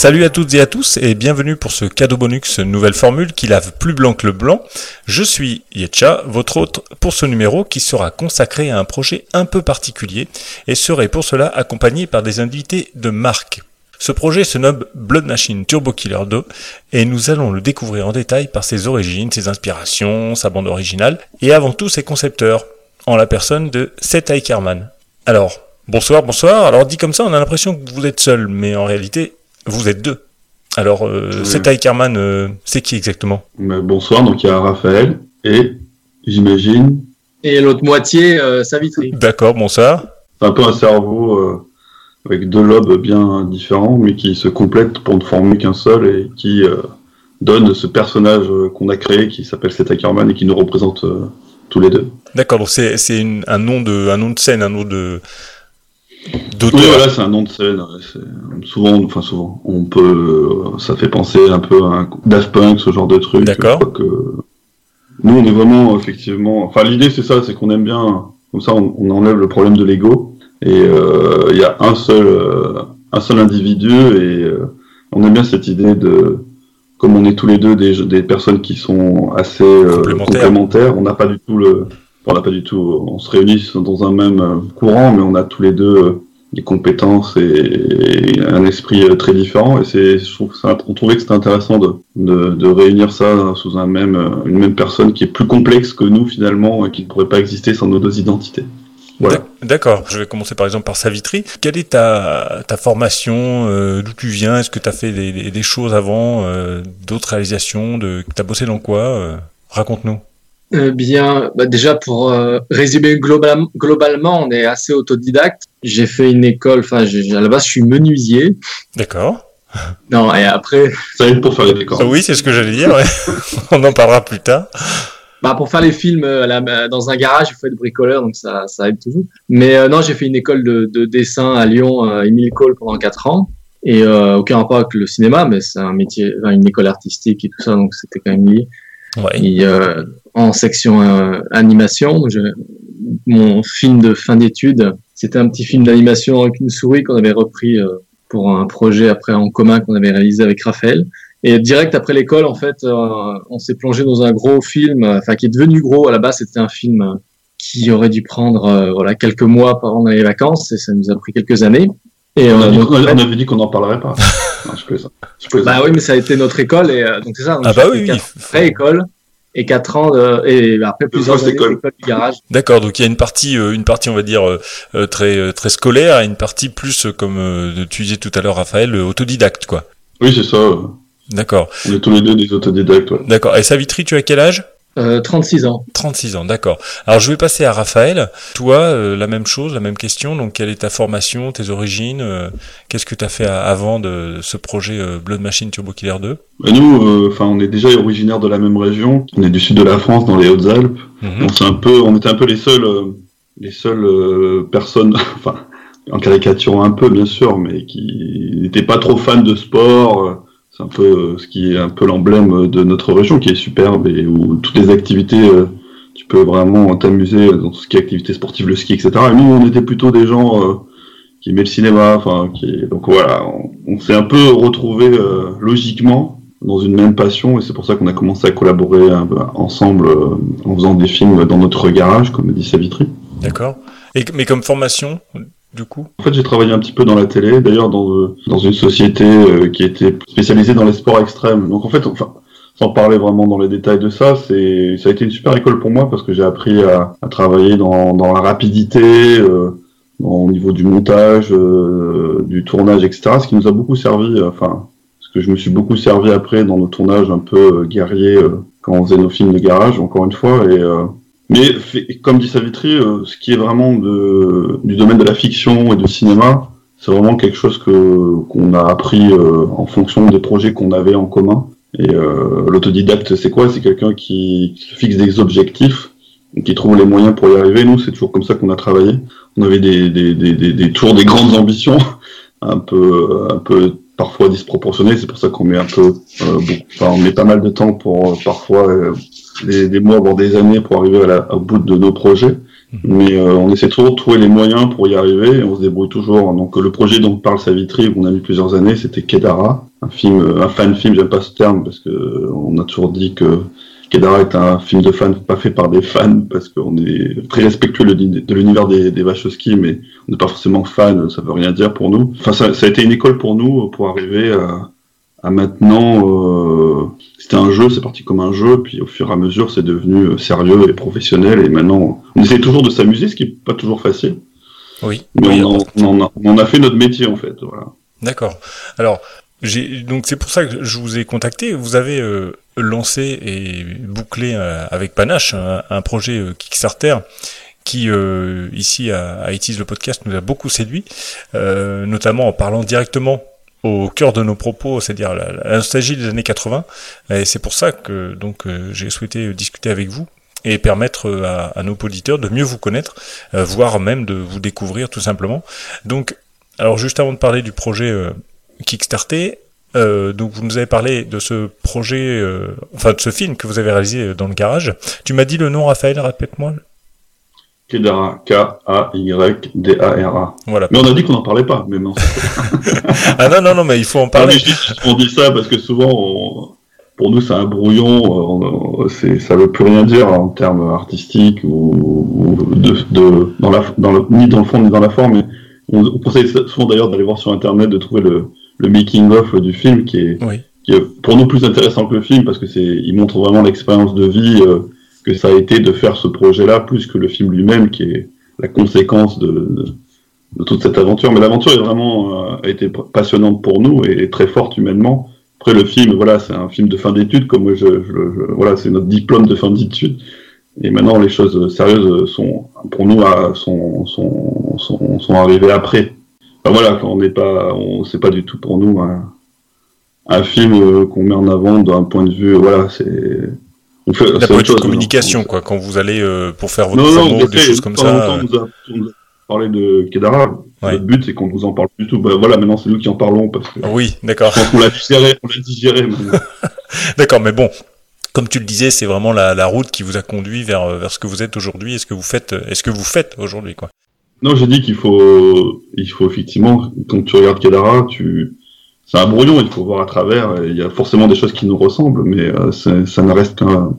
Salut à toutes et à tous et bienvenue pour ce cadeau bonus nouvelle formule qui lave plus blanc que le blanc. Je suis Yetcha, votre hôte pour ce numéro qui sera consacré à un projet un peu particulier et serai pour cela accompagné par des invités de marque. Ce projet se nomme Blood Machine Turbo Killer 2 et nous allons le découvrir en détail par ses origines, ses inspirations, sa bande originale et avant tout ses concepteurs, en la personne de Seth Eicherman. Alors, bonsoir, bonsoir. Alors dit comme ça, on a l'impression que vous êtes seul, mais en réalité, vous êtes deux. Alors, euh, Oui. Seth Eicherman, euh, c'est qui exactement? Mais bonsoir, donc il y a Raphaël et j'imagine, Et l'autre moitié, euh, Savitri. D'accord, bonsoir. c'est un peu un cerveau euh, avec deux lobes bien différents, mais qui se complètent pour ne former qu'un seul et qui euh, donne ce personnage qu'on a créé qui s'appelle Seth Ackerman et qui nous représente euh, tous les deux. D'accord, donc c'est un nom de un nom de scène, un nom de Oui, voilà, c'est un nom de scène. Souvent, enfin souvent, on peut, euh, ça fait penser un peu à un Daft Punk, ce genre de truc. D'accord. Que nous, on est vraiment effectivement. Enfin, l'idée c'est ça, c'est qu'on aime bien. Comme ça, on, on enlève le problème de l'ego. Et euh, il y a un seul, euh, un seul individu et euh, on aime bien cette idée de, comme on est tous les deux des, des personnes qui sont assez Complémentaires. complémentaires, on n'a pas du tout le, on n'a pas du tout, on se réunit dans un même euh, courant, mais on a tous les deux euh, des compétences et, un esprit euh, très différent. Et c'est, je trouve on trouvait que c'était intéressant de, de, de réunir ça sous un même, une même personne qui est plus complexe que nous finalement et qui ne pourrait pas exister sans nos deux identités. Voilà. D'ac- D'accord, je vais commencer par exemple par Savitri. Quelle est ta, ta formation D'où tu viens? Est-ce que tu as fait des, des- choses avant D'autres réalisations de... Tu as bossé dans quoi Raconte-nous. Euh, bien, bah, déjà pour euh, résumer global- globalement, on est assez autodidacte. J'ai fait une école, enfin, à la base, je suis menuisier. D'accord. Non, et après, Ça aide pour faire les décors. Ah oui, c'est ce que j'allais dire. ouais. On en parlera plus tard. bah, pour faire les films euh, la- dans un garage, il faut être bricoleur, donc ça, ça aide toujours. Mais euh, non, j'ai fait une école de, de dessin à Lyon, euh, Émile Cole, pendant quatre ans. Et euh, aucun rapport avec le cinéma, mais c'est un métier, enfin, une école artistique et tout ça, donc c'était quand même lié. Ouais. Et, euh, en section euh, animation. Je- mon film de fin d'études, c'était un petit film d'animation avec une souris qu'on avait repris euh, pour un projet après en commun qu'on avait réalisé avec Raphaël. Et direct après l'école, en fait, euh, on s'est plongé dans un gros film, enfin qui est devenu gros. À la base, c'était un film qui aurait dû prendre euh, voilà quelques mois pendant les vacances, et ça nous a pris quelques années. Et On, a euh, dit fait, on avait dit qu'on n'en parlerait pas. non, je plaisante. Je plaisante. bah oui, mais ça a été notre école, et euh, donc c'est ça. donc Ah bah oui, oui. après école et quatre ans de, et après plusieurs années école. d'école du garage. D'accord, donc il y a une partie, euh, une partie, on va dire euh, euh, très euh, très scolaire, et une partie plus euh, comme euh, tu disais tout à l'heure, Raphaël, euh, autodidacte, quoi. Oui, c'est ça. euh, D'accord, On est tous les deux des autodidactes. ouais. d'accord. Et Savitri, tu as quel âge? Euh, 36 ans. 36 ans, d'accord. Alors je vais passer à Raphaël. Toi, euh, la même chose, la même question. Donc quelle est ta formation, tes origines euh, Qu'est-ce que tu as fait à- avant de ce projet euh, Blood Machine Turbo Killer 2 Et nous, euh, enfin, on est déjà originaire de la même région. On est du sud de la France, dans les Hautes-Alpes. On s'est un peu, on était un peu les seuls, euh, les seules euh, personnes, enfin, en caricaturant un peu bien sûr, mais qui n'étaient pas trop fans de sport. C'est un peu euh, ce qui est un peu l'emblème de notre région, qui est superbe et où toutes les activités, euh, tu peux vraiment t'amuser dans ce qui est activité sportive, le ski, etc. Et nous, on était plutôt des gens euh, qui aimaient le cinéma, enfin, qui, donc voilà, on, s'est un peu retrouvés logiquement dans une même passion et c'est pour ça qu'on a commencé à collaborer un peu ensemble en faisant des films dans notre garage, comme dit Savitri. D'accord. Et mais comme formation, En fait, j'ai travaillé un petit peu dans la télé, d'ailleurs dans, euh, une société euh, qui était spécialisée dans les sports extrêmes. Donc en fait, enfin, sans parler vraiment dans les détails de ça, c'est ça a été une super école pour moi parce que j'ai appris à, travailler dans, la rapidité, euh, au niveau du montage, euh, du tournage, etc. Ce qui nous a beaucoup servi, enfin, ce que je me suis beaucoup servi après dans nos tournages un peu guerriers quand on faisait nos films de garage, encore une fois. Et, mais comme dit Savitri, euh, ce qui est vraiment de, du domaine de la fiction et du cinéma, c'est vraiment quelque chose que qu'on a appris euh, en fonction des projets qu'on avait en commun. Et euh, l'autodidacte, c'est quoi? C'est quelqu'un qui, qui fixe des objectifs, qui trouve les moyens pour y arriver. Nous, c'est toujours comme ça qu'on a travaillé. On avait des, des, des, des, des des grandes ambitions, un peu, un peu parfois disproportionnées. C'est pour ça qu'on met un peu, euh, enfin, on met pas mal de temps pour euh, parfois euh, des, des mois voire des années pour arriver à la, au bout de nos projets. Mais euh, on essaie toujours de trouver les moyens pour y arriver et on se débrouille toujours. Donc le projet dont parle Savitri, on a mis plusieurs années, c'était Kedara, un film, euh, un fan film. J'aime pas ce terme parce que euh, on a toujours dit que Kedara est un film de fans, pas fait par des fans, parce qu'on est très respectueux de l'univers des, des Wachowski, mais on n'est pas forcément fan, ça veut rien dire pour nous. Enfin, ça, ça a été une école pour nous pour arriver à, à maintenant. euh, c'était un jeu, c'est parti comme un jeu, puis au fur et à mesure, c'est devenu euh, sérieux et professionnel, et maintenant, on essaie toujours de s'amuser, ce qui est pas toujours facile, Oui. mais Oui, on, en, on, en a, on en a fait notre métier en fait. Voilà. D'accord. Alors, j'ai donc c'est pour ça que je vous ai contacté. Vous avez euh, lancé et bouclé euh, avec panache un, un projet euh, Kickstarter qui euh, ici à, à It Is le podcast nous a beaucoup séduit, euh, notamment en parlant directement au cœur de nos propos, c'est-à-dire la, la des années 80. Et c'est pour ça que donc euh, j'ai souhaité discuter avec vous et permettre euh, à, nos auditeurs de mieux vous connaître, euh, voire même de vous découvrir tout simplement. Donc, alors juste avant de parler du projet euh, Kickstarter, euh, donc vous nous avez parlé de ce projet, euh, enfin de ce film que vous avez réalisé euh, dans le garage. Tu m'as dit le nom, Raphaël, répète-moi. Kedara, K-A-Y-D-A-R-A. Voilà. Mais on a dit qu'on n'en parlait pas, mais non. Ah non, non, non, mais il faut en parler. on dit ça parce que souvent, on- pour nous, c'est un brouillon. on- ça veut plus rien dire en termes artistiques ou, de, de- dans la, dans le, ni dans le fond ni dans la forme. Mais on, on conseille souvent d'ailleurs d'aller voir sur Internet de trouver le, le making of du film qui est, Oui. qui est pour nous plus intéressant que le film parce que c'est, il montre vraiment l'expérience de vie euh, que ça a été de faire ce projet-là plus que le film lui-même qui est la conséquence de, toute cette aventure. Mais l'aventure est vraiment euh, a été passionnante pour nous et très forte humainement. Après le film, voilà, c'est un film de fin d'études, comme je, je, voilà, c'est notre diplôme de fin d'études. Et maintenant, les choses sérieuses sont, pour nous, à- sont, sont, sont, arrivées après. Enfin, voilà, on n'est pas, on, c'est pas du tout pour nous un, un film euh, qu'on met en avant d'un point de vue, voilà, c'est, La c'est point autre de chose, communication, on- quoi, quand vous allez euh, pour faire votre non, promo, des fait, choses comme temps ça. temps, on nous a, on nous a parlé de Kedara. Ouais. Le but, c'est qu'on nous en parle du tout. Bah, voilà, maintenant, c'est nous qui en parlons parce que euh, Oui, d'accord. je pense qu'on l'a digéré, on l'a digéré. D'accord, mais bon, comme tu le disais, c'est vraiment la, la route qui vous a conduit vers, euh, vers ce que vous êtes aujourd'hui et ce que vous faites, euh, et ce que vous faites aujourd'hui, quoi. Non, j'ai dit qu'il faut, il faut effectivement, quand tu regardes Kedara, tu, c'est un brouillon, il faut voir à travers. Il y a forcément des choses qui nous ressemblent, mais euh, ça ne reste qu'un,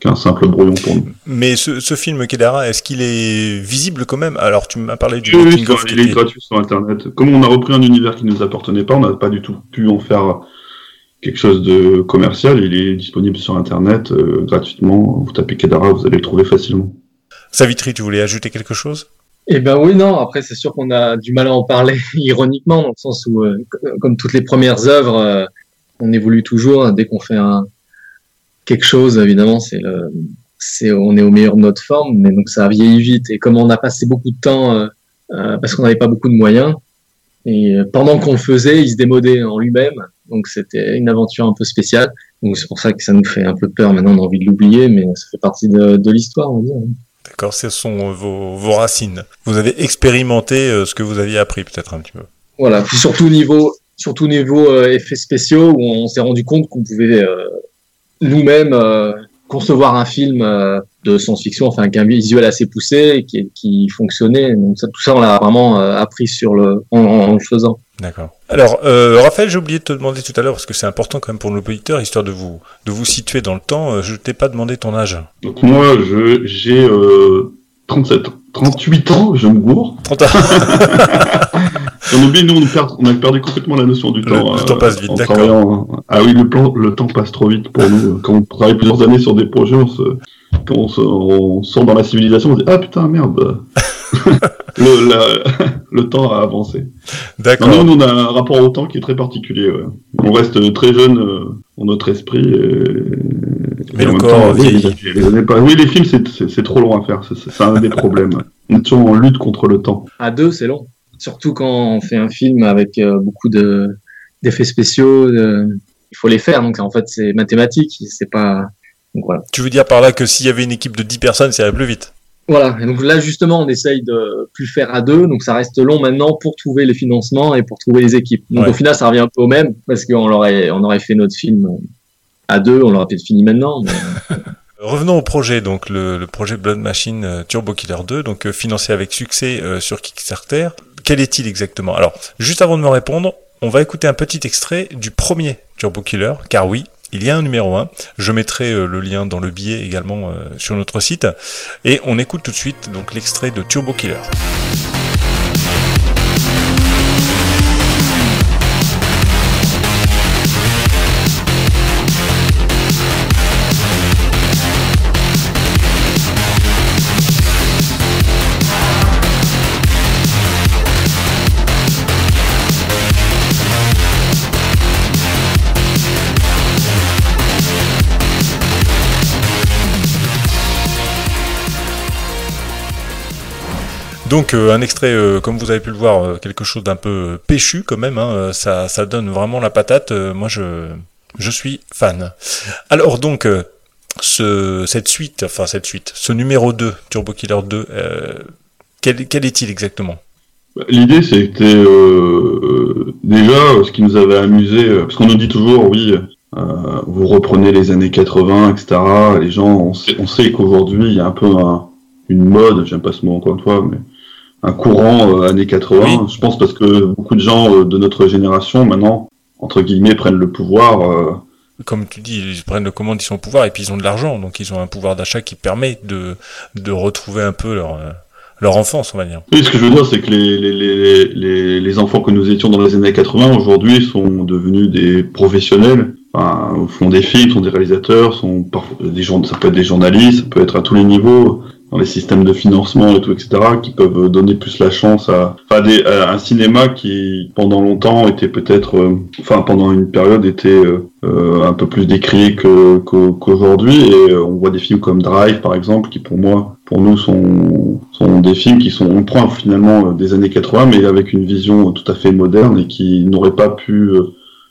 qu'un simple brouillon pour nous. Mais ce, ce film Kedara, est-ce qu'il est visible quand même? Alors, tu m'as parlé du Oui, oui, sur- il est gratuit sur Internet. Comme on a repris un univers qui ne nous appartenait pas, on n'a pas du tout pu en faire quelque chose de commercial. Il est disponible sur Internet euh, gratuitement. Vous tapez Kedara, vous allez le trouver facilement. Savitri, tu voulais ajouter quelque chose? Eh ben oui, non. Après, c'est sûr qu'on a du mal à en parler ironiquement, dans le sens où, euh, co- comme toutes les premières œuvres, euh, on évolue toujours. Dès qu'on fait un quelque chose, évidemment, c'est le, c'est, on est au meilleur de notre forme, mais donc ça vieillit vite. Et comme on a passé beaucoup de temps, euh, euh, parce qu'on n'avait pas beaucoup de moyens, et pendant qu'on le faisait, il se démodait en lui-même. Donc c'était une aventure un peu spéciale. Donc c'est pour ça que ça nous fait un peu peur. Maintenant, on a envie de l'oublier, mais ça fait partie de, de l'histoire, on va dire. D'accord, ce sont euh, vos, racines. Vous avez expérimenté euh, ce que vous aviez appris, peut-être un petit peu. Voilà, surtout niveau, niveau euh, effets spéciaux, où on s'est rendu compte qu'on pouvait nous-mêmes concevoir un film euh, de science-fiction, enfin avec un visuel assez poussé et qui, qui fonctionnait. Donc ça, tout ça, on l'a vraiment euh, appris sur le, en, en le faisant. D'accord. Alors, euh, Raphaël, j'ai oublié de te demander tout à l'heure, parce que c'est important quand même pour nos auditeurs, histoire de vous, de vous situer dans le temps. euh, Je t'ai pas demandé ton âge. Donc moi, je, j'ai euh, 37, 38 ans, je me gourre. 30 ans. On oublie, nous, on, perd, on a perdu complètement la notion du Le- temps. le euh, temps passe vite, d'accord. travaillant. Ah oui, le, plan, le temps passe trop vite pour nous. Quand on travaille plusieurs années sur des projets, on se, quand on, se, on sort dans la civilisation, on se dit ah putain merde, le, la- le temps a avancé. D'accord. Nous, on a un rapport au temps qui est très particulier. ouais. On reste très jeune euh, dans notre esprit. Et, Mais et le corps oui, vieillit. les- les années pas- oui, les films, c'est- c'est c'est trop long à faire. C'est- C'est c'est un des problèmes. On est toujours en lutte contre le temps. À deux, c'est long. Surtout quand on fait un film avec euh, beaucoup de d'effets spéciaux, il faut les faire. Donc en fait, c'est mathématique, c'est pas. Donc, voilà. Tu veux dire par là que s'il y avait une équipe de 10 personnes, ça irait plus vite? Voilà. Et donc là, justement, on essaye de plus faire à deux. Donc ça reste long maintenant pour trouver les financements et pour trouver les équipes. Donc au final, ça revient un peu au même parce qu'on aurait, on aurait fait notre film à deux, on l'aurait peut-être fini maintenant. Mais... Revenons au projet, donc le, projet Blood Machine euh, Turbo Killer 2, donc euh, financé avec succès euh, sur Kickstarter. Quel est-il exactement? Alors, juste avant de me répondre, on va écouter un petit extrait du premier Turbo Killer, car oui, il y a un numéro 1. Je mettrai le lien dans le billet également sur notre site. Et on écoute tout de suite donc l'extrait de Turbo Killer. Donc euh, un extrait, euh, comme vous avez pu le voir, euh, quelque chose d'un peu péchu quand même. Hein, ça, ça donne vraiment la patate. moi, je, je suis fan. Alors donc, ce, cette suite, enfin cette suite, ce numéro 2, Turbo Killer 2, quel, quel est-il exactement? L'idée, c'était déjà ce qui nous avait amusé, parce qu'on nous dit toujours, oui, vous reprenez les années 80, etc. Les gens, on sait, on sait qu'aujourd'hui, il y a un peu une mode, j'aime pas ce mot encore une fois, mais un courant euh, années 80. Je pense parce que beaucoup de gens euh, de notre génération maintenant, entre guillemets, prennent le pouvoir. Euh, Comme tu dis, ils prennent le commande, ils sont au pouvoir et puis ils ont de l'argent, donc ils ont un pouvoir d'achat qui permet de, de retrouver un peu leur, leur enfance, on va dire. Oui, ce que je veux dire, c'est que les, les, les, les, enfants que nous étions dans les années 80 aujourd'hui sont devenus des professionnels. Enfin, font des films, sont des réalisateurs, sont des gens, ça peut être des journalistes, ça peut être à tous les niveaux dans les systèmes de financement et tout, etc., qui peuvent donner plus la chance à, des, un cinéma qui, pendant longtemps, était peut-être, euh, enfin, pendant une période, était euh, euh, un peu plus décrié qu'aujourd'hui. et on voit des films comme Drive, par exemple, qui pour moi, pour nous, sont, sont des films qui sont, on prend finalement des années 80, mais avec une vision tout à fait moderne et qui n'auraient pas pu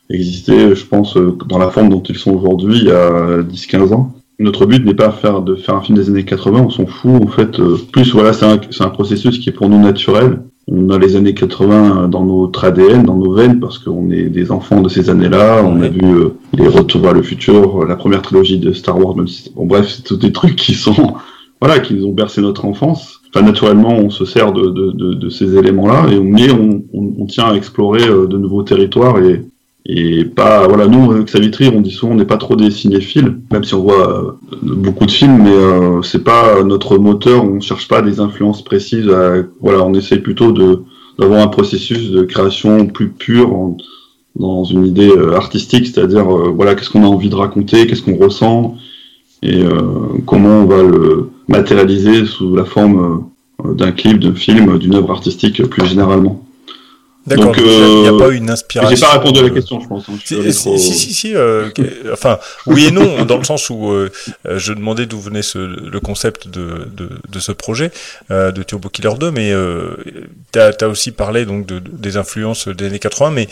exister, je pense, dans la forme dont ils sont aujourd'hui, il y a 10-15 ans notre but n'est pas faire, de faire un film des années 80, on s'en fout. En fait, euh, plus voilà, c'est un, un, processus qui est pour nous naturel. On a les années 80 dans notre ADN, dans nos veines, parce qu'on est des enfants de ces années-là. On a vu euh, les Retours vers le futur, la première trilogie de Star Wars. Même si, bon, bref, c'est tous des trucs qui sont, voilà, qui nous ont bercé notre enfance. Enfin, naturellement, on se sert de, de, de, de ces éléments-là, et mais on, on, on, tient à explorer euh, de nouveaux territoires et, et pas voilà nous avec Savitri on dit souvent on n'est pas trop des cinéphiles même si on voit euh, beaucoup de films mais euh, c'est pas notre moteur on cherche pas des influences précises voilà on essaie plutôt de d'avoir un processus de création plus pur dans une idée euh, artistique c'est-à-dire voilà qu'est-ce qu'on a envie de raconter qu'est-ce qu'on ressent et comment on va le matérialiser sous la forme d'un clip d'un film d'une œuvre artistique plus généralement D'accord, il n'y a, euh, pas eu une inspiration. J'ai pas répondu à la question, je pense. Hein. Si, si, si, si, euh, enfin, oui et non, dans le sens où euh, je demandais d'où venait ce, le concept de, de, de ce projet de Turbo Killer 2, mais tu as, as, aussi parlé donc de, des influences des années 80, mais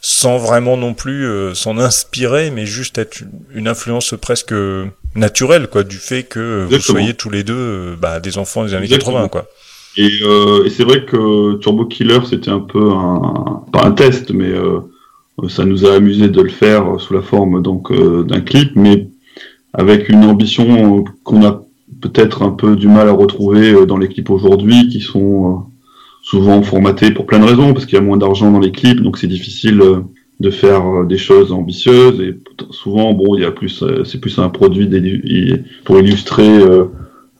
sans vraiment non plus s'en inspirer, mais juste être une influence presque naturelle, quoi, du fait que vous soyez tous les deux bah, des enfants des années 80, quoi. Et, euh, et c'est vrai que Turbo Killer, c'était un peu un, pas un test, mais euh, ça nous a amusé de le faire sous la forme donc euh, d'un clip, mais avec une ambition qu'on a peut-être un peu du mal à retrouver euh, dans les clips aujourd'hui, qui sont euh, souvent formatés pour plein de raisons, parce qu'il y a moins d'argent dans les clips, donc c'est difficile de faire des choses ambitieuses et souvent bon il y a plus c'est plus un produit pour illustrer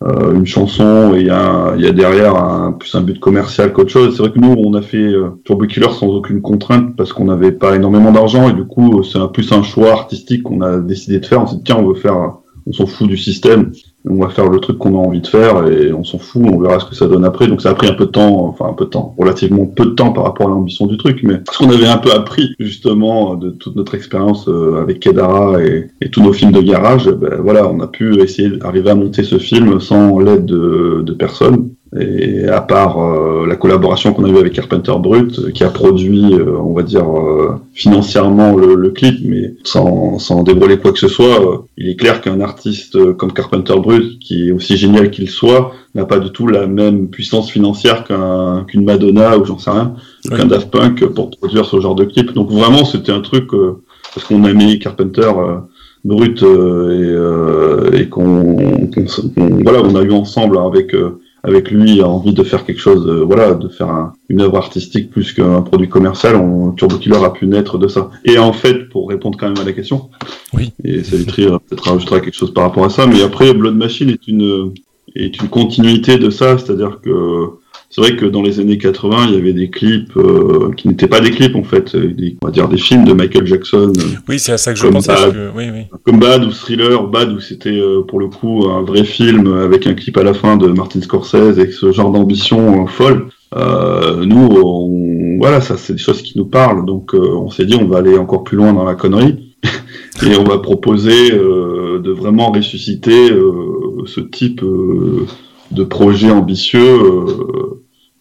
euh, une chanson et il y a, derrière un, plus un but commercial qu'autre chose. C'est vrai que nous, on a fait euh, Turbo Killer sans aucune contrainte parce qu'on n'avait pas énormément d'argent et du coup, c'est plus un choix artistique qu'on a décidé de faire. On s'est dit, tiens, on veut faire, on s'en fout du système on va faire le truc qu'on a envie de faire et on s'en fout, on verra ce que ça donne après. Donc ça a pris un peu de temps, enfin un peu de temps, relativement peu de temps par rapport à l'ambition du truc, mais parce qu'on avait un peu appris justement de toute notre expérience euh, avec Kedara et, tous nos films de garage, ben, voilà, on a pu essayer d'arriver à monter ce film sans l'aide de, de personne. Et à part euh, la collaboration qu'on a eue avec Carpenter Brut, euh, qui a produit, euh, on va dire, financièrement le, clip, mais sans, sans dévoiler quoi que ce soit, il est clair qu'un artiste comme Carpenter Brut, qui est aussi génial qu'il soit, n'a pas du tout la même puissance financière qu'un qu'une Madonna ou j'en sais rien, qu'un Daft Punk pour produire ce genre de clip. Donc vraiment, c'était un truc parce qu'on a mis Carpenter Brut et, et qu'on voilà, on a eu ensemble avec avec lui a envie de faire quelque chose, euh, voilà, de faire une œuvre artistique plus qu'un produit commercial, on, Turbo Killer a pu naître de ça. Et en fait, pour répondre quand même à la question, oui. et Savitri peut-être rajoutera quelque chose par rapport à ça, mais après Blood Machine est une est une continuité de ça, c'est-à-dire que c'est vrai que dans les années 80, il y avait des clips euh, qui n'étaient pas des clips en fait, euh, des, on va dire des films de Michael Jackson. Euh, oui, c'est à ça que je pensais. Oui, oui. Comme Bad ou Thriller, Bad où c'était pour le coup un vrai film avec un clip à la fin de Martin Scorsese et ce genre d'ambition folle. nous, on, voilà, ça c'est des choses qui nous parlent, donc on s'est dit on va aller encore plus loin dans la connerie et on va proposer de vraiment ressusciter ce type de projet ambitieux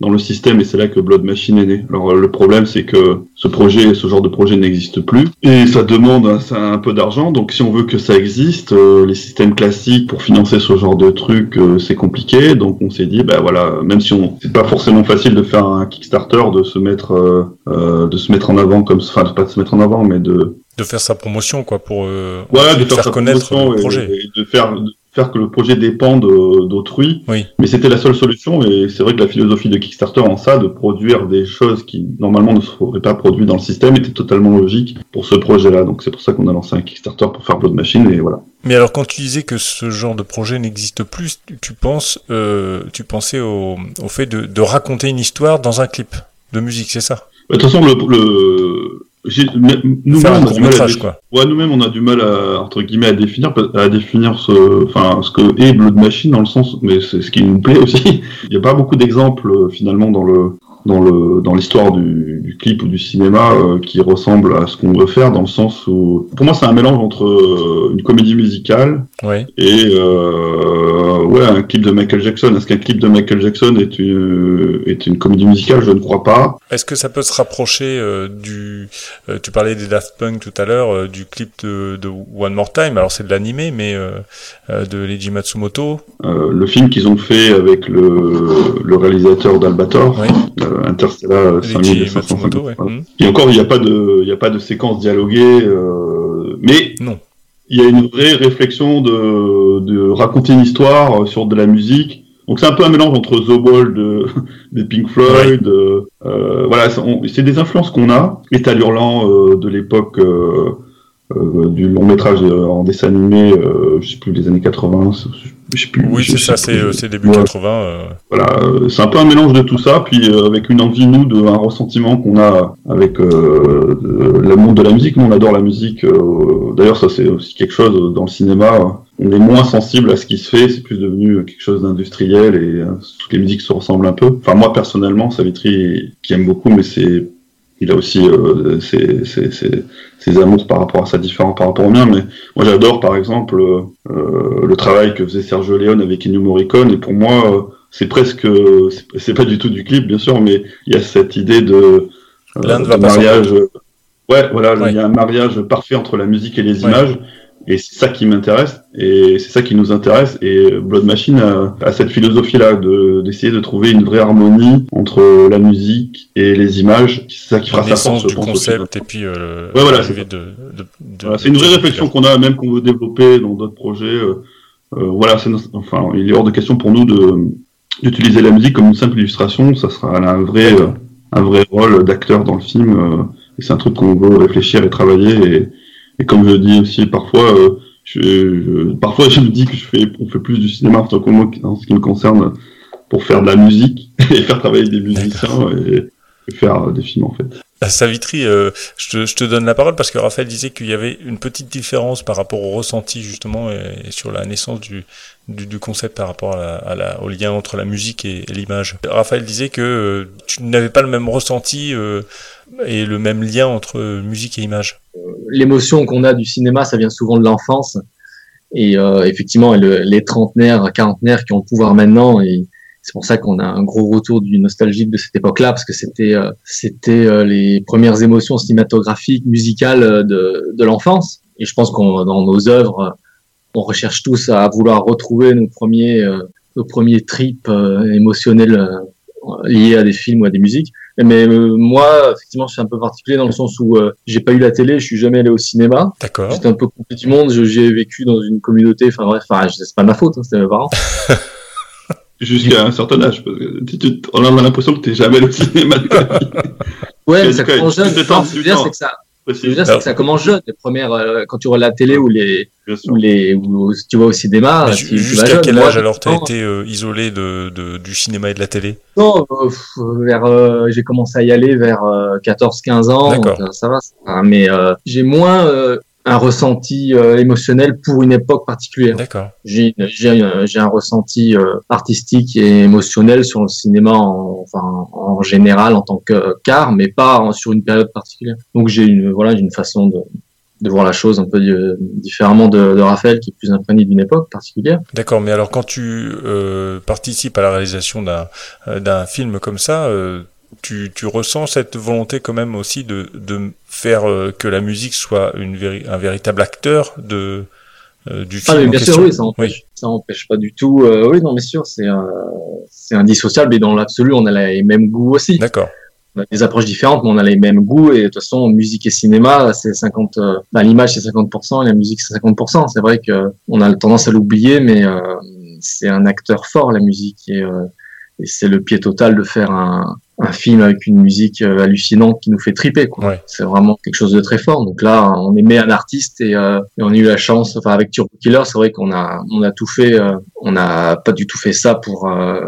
dans le système et c'est là que Blood Machine est né. Alors le problème c'est que ce projet, ce genre de projet n'existe plus et ça demande un, un peu d'argent. Donc si on veut que ça existe, euh, les systèmes classiques pour financer ce genre de truc euh, c'est compliqué. Donc on s'est dit bah voilà, même si on c'est pas forcément facile de faire un Kickstarter, de se mettre euh, de se mettre en avant comme enfin pas de se mettre en avant mais de de faire sa promotion quoi pour ouais, de, faire, connaître le projet et, de faire faire que le projet dépende d'autrui. Oui. Mais c'était la seule solution et c'est vrai que la philosophie de Kickstarter en ça, de produire des choses qui normalement ne seraient pas produites dans le système, était totalement logique pour ce projet-là. Donc c'est pour ça qu'on a lancé un Kickstarter pour faire Blood Machine et voilà. Mais alors quand tu disais que ce genre de projet n'existe plus, tu penses, euh, tu pensais au, au fait de, de, raconter une histoire dans un clip de musique, c'est ça? De toute façon, le, le nous-mêmes, on a du mal à quoi. Ouais, nous-mêmes, on a du mal à entre guillemets à définir, à définir ce, enfin, ce que est Blood Machine dans le sens, mais c'est ce qui nous plaît aussi. Il n'y a pas beaucoup d'exemples euh, finalement dans le dans le dans l'histoire du, du, clip ou du cinéma euh, qui ressemble à ce qu'on veut faire dans le sens où pour moi c'est un mélange entre euh, une comédie musicale ouais. et euh, ouais un clip de Michael Jackson. Est-ce qu'un clip de Michael Jackson est une est une comédie musicale? Je ne crois pas. Est-ce que ça peut se rapprocher du tu parlais des Daft Punk tout à l'heure du clip de, de, One More Time. Alors c'est de l'animé mais de Leiji Matsumoto. Le film qu'ils ont fait avec le, le réalisateur d'Albator. Euh, Interstellar 5550. Euh, mm. Et encore, il n'y a pas de, il a pas de séquence dialoguée, euh, mais non. Il y a une vraie réflexion de, de raconter une histoire sur de la musique. Donc c'est un peu un mélange entre The Wall de, des Pink Floyd. Euh, voilà, c'est des influences qu'on a. État hurlant euh, de l'époque euh, du long métrage en dessin animé, je sais plus les années 80, oui, c'est ça, c'est euh, début 80. Euh. Voilà, euh, c'est un peu un mélange de tout ça, puis avec une envie, nous, de, un ressentiment qu'on a avec le monde de la musique. Nous, on adore la musique. D'ailleurs, ça, c'est aussi quelque chose dans le cinéma. On est moins sensible à ce qui se fait, c'est plus devenu quelque chose d'industriel et toutes les musiques se ressemblent un peu. Enfin, moi, personnellement, Savitri, qui aime beaucoup, mais c'est il a aussi euh, ses, ses, ses, ses, amours par rapport à ça différent par rapport au mien mais moi j'adore par exemple euh, le travail que faisait Sergio Leone avec Ennio Morricone et pour moi euh, c'est presque c'est pas du tout du clip bien sûr mais il y a cette idée de, euh, de mariage ouais voilà il y a un mariage parfait entre la musique et les images et c'est ça qui m'intéresse et c'est ça qui nous intéresse. Et Blood Machine a, cette philosophie-là de d'essayer de trouver une vraie harmonie entre la musique et les images. C'est ça qui fera sa force. du concept et puis euh, ouais, voilà, c'est de, voilà, une vraie réflexion qu'on a, même qu'on veut développer dans d'autres projets. Euh, euh, voilà, enfin, il est hors de question pour nous de d'utiliser la musique comme une simple illustration. Ça sera un vrai un vrai rôle d'acteur dans le film. Euh, et c'est un truc qu'on veut réfléchir et travailler et et comme je dis aussi parfois, euh, je, parfois je me dis que je fais, on fait plus du cinéma en, en ce qui me concerne pour faire de la musique et faire travailler des musiciens et, faire des films en fait. Savitri, euh, je, te, donne la parole parce que Raphaël disait qu'il y avait une petite différence par rapport au ressenti justement et, sur la naissance du, concept par rapport au lien entre la musique et, l'image. Raphaël disait que euh, tu n'avais pas le même ressenti euh, et le même lien entre musique et image. L'émotion qu'on a du cinéma, ça vient souvent de l'enfance. Et effectivement, le, les trentenaires, quarantenaires qui ont le pouvoir maintenant, et c'est pour ça qu'on a un gros retour du nostalgique de cette époque-là, parce que c'était euh, c'était euh, les premières émotions cinématographiques, musicales euh, de, de l'enfance. Et je pense qu'on dans nos œuvres, on recherche tous à vouloir retrouver nos premiers nos premiers trips émotionnels liés à des films ou à des musiques. Mais moi, effectivement, je suis un peu particulier dans le sens où j'ai pas eu la télé, je suis jamais allé au cinéma. D'accord. J'étais un peu coupé du monde, j'ai vécu dans une communauté, enfin bref, enfin, c'est pas ma faute, hein, c'était mes parents. Jusqu'à un certain âge, parce que tu, tu, on a l'impression que t'es jamais allé au cinéma de ta vie. Ouais, mais ça commence jeune. c'est que ça, dire, c'est que ça commence jeune. Les premières, euh, quand tu vois la télé ou les, ou les, ou tu vas au cinéma, tu, tu Jusqu'à jeune. quel Moi, âge alors t'as non, été euh, isolé de, de- du cinéma et de la télé? Non, euh, vers, euh, j'ai commencé à y aller vers 14-15 ans. D'accord. donc, ça va. ça va. mais euh, j'ai moins euh, un ressenti euh, émotionnel pour une époque particulière. D'accord. J'ai j'ai un, ressenti euh, artistique et émotionnel sur le cinéma en, enfin, en général en tant que qu'art, mais pas en- sur une période particulière. Donc j'ai une voilà une façon de, de voir la chose un peu euh, différemment de, de Raphaël qui est plus imprégné d'une époque particulière. D'accord, mais alors quand tu euh, participes à la réalisation d'un euh, d'un film comme ça, euh, tu, tu ressens cette volonté quand même aussi de, de faire euh, que la musique soit une un véritable acteur de euh, du Ah film mais en bien sûr oui ça empêche ça empêche pas du tout. euh, oui non mais sûr c'est euh, c'est indissociable et dans l'absolu on a les mêmes goûts aussi. D'accord. on a des approches différentes, mais on a les mêmes goûts. Et de toute façon, musique et cinéma, c'est 50. Euh, bah, l'image c'est 50%, et la musique c'est 50%. C'est vrai que on a tendance à l'oublier, mais c'est un acteur fort la musique et, et c'est le pied total de faire un, un film avec une musique euh, hallucinante qui nous fait triper. Quoi. Ouais. C'est vraiment quelque chose de très fort. Donc là, on aimait un artiste et, euh, et on a eu la chance. Enfin, avec Turbo Killer, c'est vrai qu'on a on a tout fait. euh, on n'a pas du tout fait ça pour euh,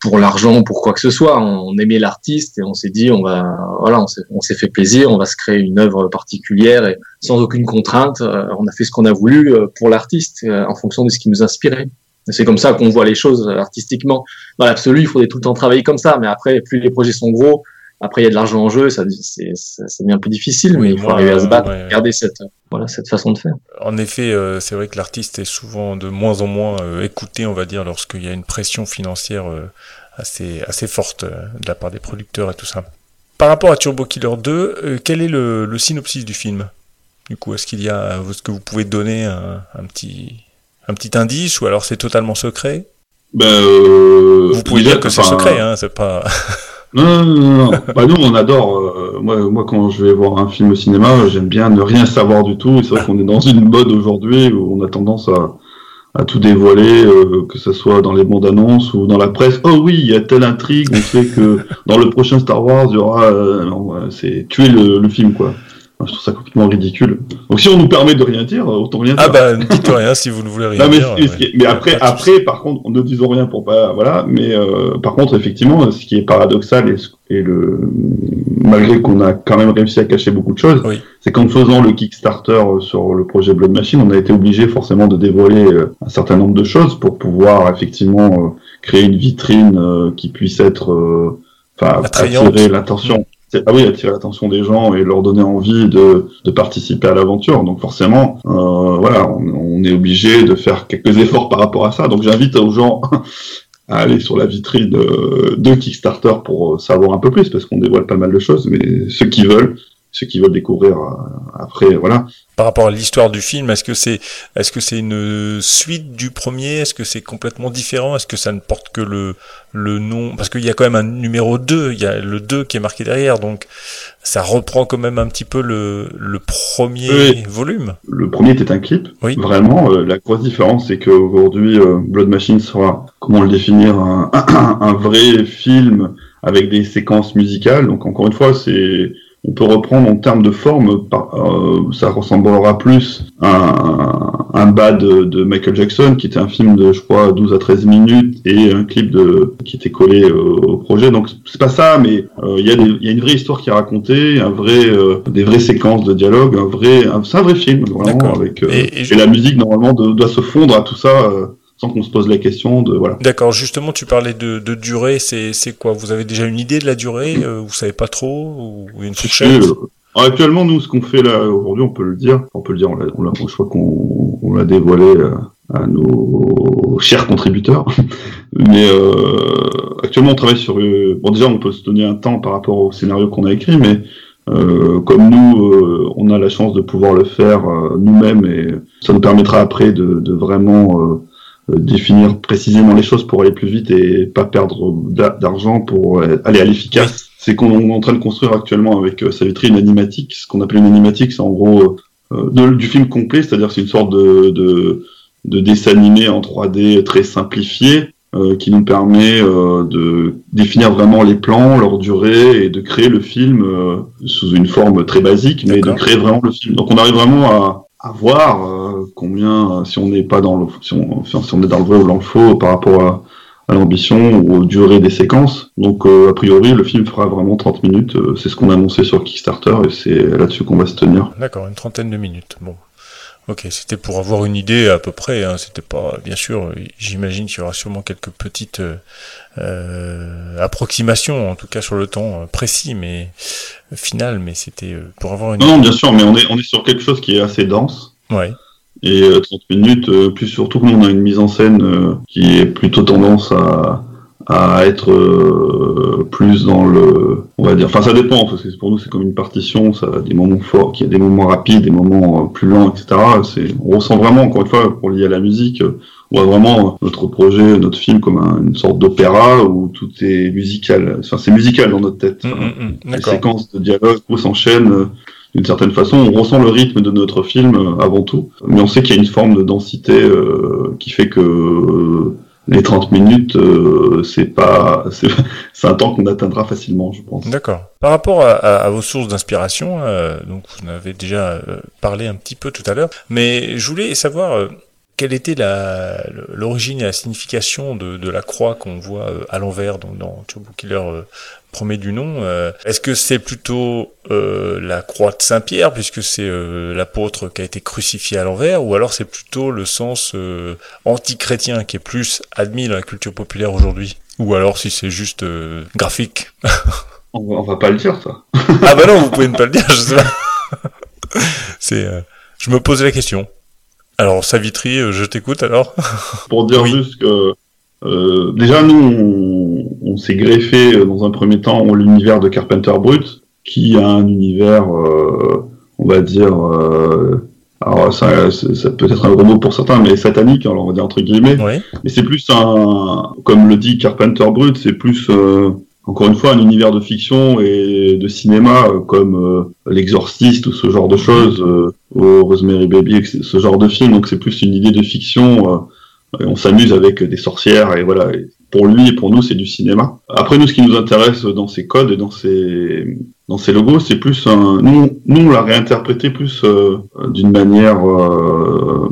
pour l'argent ou pour quoi que ce soit. On aimait l'artiste et on s'est dit, on va, voilà, on s'est, on s'est fait plaisir, on va se créer une œuvre particulière et sans aucune contrainte. on a fait ce qu'on a voulu pour l'artiste en fonction de ce qui nous inspirait. C'est comme ça qu'on voit les choses euh, artistiquement. Dans l'absolu, il faudrait tout le temps travailler comme ça, mais après, plus les projets sont gros, après il y a de l'argent en jeu, ça, c'est, ça, ça devient un peu difficile, Oui, mais il faut arriver à se battre, ouais. garder cette, euh, voilà, cette façon de faire. En effet, euh, c'est vrai que l'artiste est souvent de moins en moins euh, écouté, on va dire, lorsqu'il y a une pression financière euh, assez, assez forte de la part des producteurs et tout ça. Par rapport à Turbo Killer 2, euh, quel est le, le synopsis du film? Du coup, est-ce qu'il y a, est-ce que vous pouvez donner un, un petit, un petit indice ou alors c'est totalement secret? Ben, euh, Vous pouvez dire que c'est secret, hein, c'est pas. Non, non, non, non. bah, nous, on adore. euh, moi, moi, quand je vais voir un film au cinéma, j'aime bien ne rien savoir du tout. Et c'est vrai qu'on est dans une mode aujourd'hui où on a tendance à, à tout dévoiler, euh, que ce soit dans les bandes annonces ou dans la presse. Oh oui, il y a telle intrigue. On sait que dans le prochain Star Wars, il y aura. euh, non, c'est tuer le, le film, quoi. Enfin, je trouve ça complètement ridicule. Donc, si on nous permet de rien dire, autant rien dire. Ah bah, ne dites rien si vous ne voulez rien Non, mais, dire. ouais. mais après, après, par contre, ne disons rien pour pas, voilà. Mais euh, par contre, effectivement, ce qui est paradoxal et, le, malgré qu'on a quand même réussi à cacher beaucoup de choses, Oui. c'est qu'en faisant le Kickstarter euh, sur le projet Blood Machine, on a été obligé forcément de dévoiler euh, un certain nombre de choses pour pouvoir effectivement euh, créer une vitrine qui puisse être, enfin, attirer l'attention. Ah oui, attirer l'attention des gens et leur donner envie de, participer à l'aventure. Donc forcément, euh, voilà, on, on est obligé de faire quelques efforts par rapport à ça. Donc j'invite aux gens à aller sur la vitrine de Kickstarter pour savoir un peu plus, parce qu'on dévoile pas mal de choses. Mais ceux qui veulent, ceux qui veulent découvrir euh, après, voilà. Par rapport à l'histoire du film, est-ce que c'est est-ce que c'est une suite du premier? Est-ce que c'est complètement différent? Est-ce que ça ne porte que le le nom? Parce qu'il y a quand même un numéro 2, il y a le 2 qui est marqué derrière, donc ça reprend quand même un petit peu le, le premier Oui. volume. Le premier était un clip. Oui. Vraiment, euh, la grosse différence, c'est qu'aujourd'hui, euh, Blood Machine sera, comment le définir, un, un vrai film avec des séquences musicales. Donc encore une fois, c'est on peut reprendre en termes de forme, euh, ça ressemblera plus à un, un bad de, de Michael Jackson, qui était un film de, je crois, 12 à 13 minutes, et un clip de, qui était collé euh, au projet. Donc c'est pas ça, mais euh, il y, a y une vraie histoire qui est racontée, un vrai, euh, des vraies séquences de dialogue, un vrai, un- c'est un vrai film, vraiment, avec euh, Et- et je- et la musique normalement de- doit se fondre à tout ça euh, sans qu'on se pose la question de voilà. D'accord, justement, tu parlais de, de durée, c'est c'est quoi? Vous avez déjà une idée de la durée euh, Vous savez pas trop Ou une fourchette? euh, Alors, actuellement, nous, ce qu'on fait là aujourd'hui, on peut le dire, on peut le dire, on l'a, on l'a- je crois qu'on on l'a dévoilé euh, à nos chers contributeurs. Mais euh, actuellement, on travaille sur. euh, bon, déjà, on peut se donner un temps par rapport au scénario qu'on a écrit, mais euh, comme nous, euh, on a la chance de pouvoir le faire euh, nous-mêmes et ça nous permettra après de, de vraiment euh, euh, définir précisément les choses pour aller plus vite et pas perdre d'a- d'argent pour euh, aller à l'efficace. C'est qu'on est en train de construire actuellement avec euh, Savitri une animatique. Ce qu'on appelle une animatique, c'est en gros euh, de- du film complet, c'est-à-dire c'est une sorte de, de, de dessin animé en 3D très simplifié euh, qui nous permet euh, de définir vraiment les plans, leur durée et de créer le film euh, sous une forme très basique, mais de créer vraiment le film. Donc on arrive vraiment à, à voir euh, combien, euh, si on n'est pas dans le, si on, si on est dans le vrai ou dans le faux par rapport à, l'ambition ou aux durées des séquences. Donc euh, a priori le film fera vraiment 30 minutes. c'est ce qu'on a annoncé sur Kickstarter et c'est là-dessus qu'on va se tenir. D'accord, une trentaine de minutes. Bon. Ok, c'était pour avoir une idée à peu près. Hein. C'était pas, bien sûr. J'imagine qu'il y aura sûrement quelques petites euh, euh, approximations, en tout cas sur le temps euh, précis, mais euh, final. Mais c'était pour avoir une. Non, non, bien sûr, mais on est, on est sur quelque chose qui est assez dense. Ouais. Et euh, 30 minutes, euh, plus surtout que nous, on a une mise en scène euh, qui est plutôt tendance à, à être euh, plus dans le... On va dire... Enfin, ça dépend, parce que pour nous, c'est comme une partition, ça a des moments forts, qui a des moments rapides, des moments euh, plus lents, etc. C'est, on ressent vraiment, encore une fois, pour lier à la musique, euh, on voit vraiment notre projet, notre film comme un- une sorte d'opéra où tout est musical. Enfin, c'est musical dans notre tête. Mm, Enfin, mm, mm. les séquences de dialogue où s'enchaînent euh, d'une certaine façon. On ressent le rythme de notre film euh, avant tout, mais on sait qu'il y a une forme de densité euh, qui fait que euh, les 30 minutes, euh, c'est pas, c'est un temps qu'on atteindra facilement, je pense. D'accord. Par rapport à, à- à vos sources d'inspiration, euh, donc vous en avez déjà euh, parlé un petit peu tout à l'heure, mais je voulais savoir euh, quelle était la l'origine et la signification de, de la croix qu'on voit euh, à l'envers dans, dans Turbo Killer euh, premier du nom. euh. Est-ce que c'est plutôt euh, la croix de Saint-Pierre puisque c'est euh, l'apôtre qui a été crucifié à l'envers, ou alors c'est plutôt le sens euh, anti-chrétien qui est plus admis dans la culture populaire aujourd'hui, ou alors si c'est juste graphique? On va, on va pas le dire, ça. Ah bah non, vous pouvez ne pas le dire, je sais pas. C'est, je me posais la question. Alors, Savitri, euh, je t'écoute alors. Pour dire Oui. juste que euh, déjà nous, on, on s'est greffé euh, dans un premier temps l'univers de Carpenter Brut, qui a un univers, euh, on va dire, alors ça, peut être un gros mot pour certains, mais satanique, alors on va dire entre guillemets. Oui. Mais c'est plus un, comme le dit Carpenter Brut, c'est plus encore une fois un univers de fiction et de cinéma euh, comme euh, L'Exorciste ou ce genre de choses, euh, ou Rosemary Baby, ce genre de film. Donc c'est plus une idée de fiction. euh, on s'amuse avec des sorcières et voilà. Pour lui et pour nous, c'est du cinéma. Après nous, ce qui nous intéresse dans ces codes et dans ces dans ces logos, c'est plus un. Nous, nous on l'a réinterprété plus euh, d'une manière euh,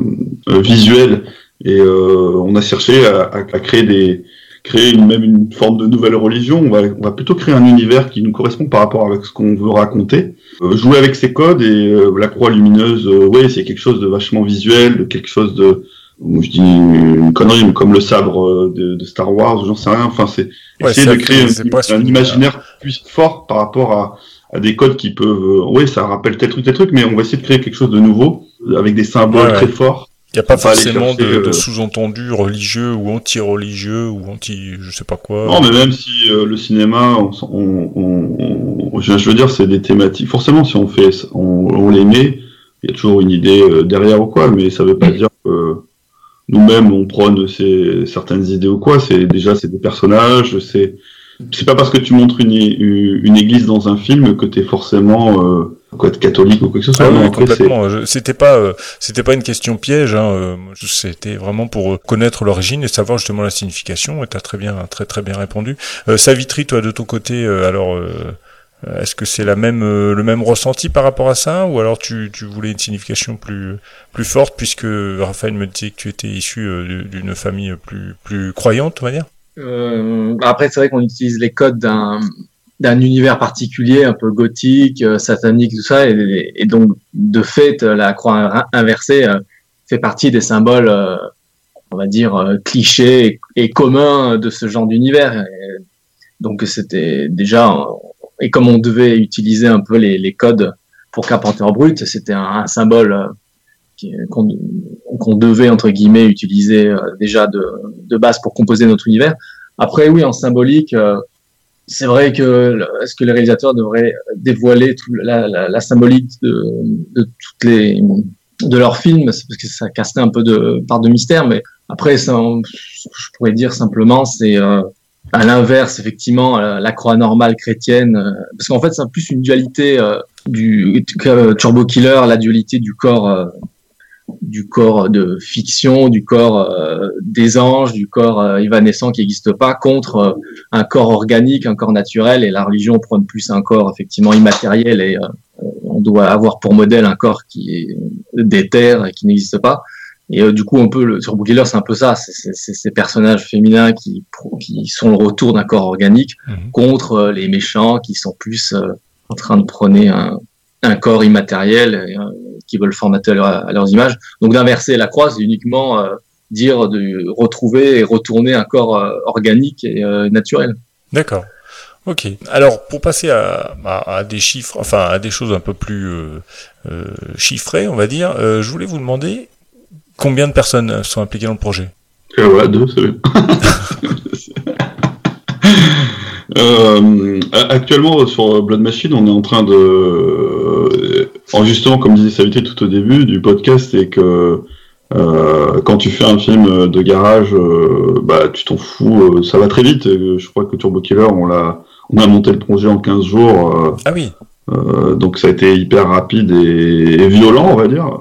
visuelle et on a cherché à- à créer des créer une, même une forme de nouvelle religion. On va, on va plutôt créer un univers qui nous correspond par rapport avec ce qu'on veut raconter. Euh, jouer avec ces codes et euh, la croix lumineuse, euh, ouais, c'est quelque chose de vachement visuel, de quelque chose de je dis une connerie, mais comme le sabre euh, de, de Star Wars, j'en sais rien. Enfin, c'est Ouais, essayer de créer un, imaginaire plus fort par rapport à, à des codes qui peuvent, euh, ouais, ça rappelle tel truc, tel truc, mais on va essayer de créer quelque chose de nouveau avec des symboles Ouais, ouais. très forts. Il n'y a pas forcément de, chercher, de euh, sous-entendu religieux ou anti-religieux ou anti, je sais pas quoi. Non, mais même si euh, le cinéma, on, on, on- je, veux dire, c'est des thématiques. Forcément, si on fait, on, on les met, il y a toujours une idée euh, derrière ou quoi, mais ça veut pas dire que nous-mêmes on prône ces, certaines idées ou quoi. C'est déjà c'est des personnages, c'est c'est pas parce que tu montres une, une église dans un film que t'es forcément euh, quoi, être catholique ou quoi que ce soit. Ah Non, après, complètement. C'était pas, euh, c'était pas une question piège. Hein. euh, C'était vraiment pour euh, connaître l'origine et savoir justement la signification. Et t'as très bien, très très bien répondu. Euh, Savitri, toi de ton côté, euh, alors, euh, est-ce que c'est la même, euh, le même ressenti par rapport à ça, ou alors tu, tu voulais une signification plus, plus forte, puisque Raphaël me disait que tu étais issu euh, d'une famille plus, plus croyante, on va dire? Euh, après, c'est vrai qu'on utilise les codes d'un d'un univers particulier, un peu gothique, euh, satanique, tout ça, et, donc de fait, euh, la croix inver- inversée euh, fait partie des symboles, on va dire clichés et, communs de ce genre d'univers. Donc c'était déjà, et comme on devait utiliser un peu les, codes pour Carpenter Brut, c'était un, symbole qu'on devait entre guillemets utiliser déjà de, de, base pour composer notre univers. Après, oui, en symbolique, c'est vrai que est-ce que les réalisateurs devraient dévoiler la, symbolique de, de toutes les de leurs films? Parce que ça castait un peu de part de mystère mais après ça je pourrais dire simplement c'est euh, à l'inverse effectivement la croix normale chrétienne euh, parce qu'en fait c'est plus une dualité euh, du Turbo Killer la dualité du corps du corps de fiction, du corps euh, des anges, du corps euh, évanescent qui n'existe pas, contre euh, un corps organique, un corps naturel. Et la religion prône plus un corps effectivement immatériel et on doit avoir pour modèle un corps qui est d'éther et qui n'existe pas. Et du coup, on peut le, sur Book c'est un peu ça. C'est ces personnages féminins qui, qui sont le retour d'un corps organique mhm. contre les méchants qui sont plus en train de prôner un, un corps immatériel qui veulent formater à, leurs images. Donc d'inverser la croix, c'est uniquement euh, dire de retrouver et retourner un corps euh, organique et euh, naturel. D'accord. Ok. Alors pour passer à, à, des chiffres, enfin à des choses un peu plus chiffrées, on va dire, je voulais vous demander combien de personnes sont impliquées dans le projet? voilà, deux, c'est Euh, actuellement, sur Blood Machine, on est en train de, euh, justement, comme disait Savité tout au début du podcast, c'est que euh, quand tu fais un film de garage, euh, bah tu t'en fous, euh, ça va très vite. Je crois que Turbo Killer, on l'a, on a monté le projet en 15 jours. ah oui. donc ça a été hyper rapide et, et violent, on va dire.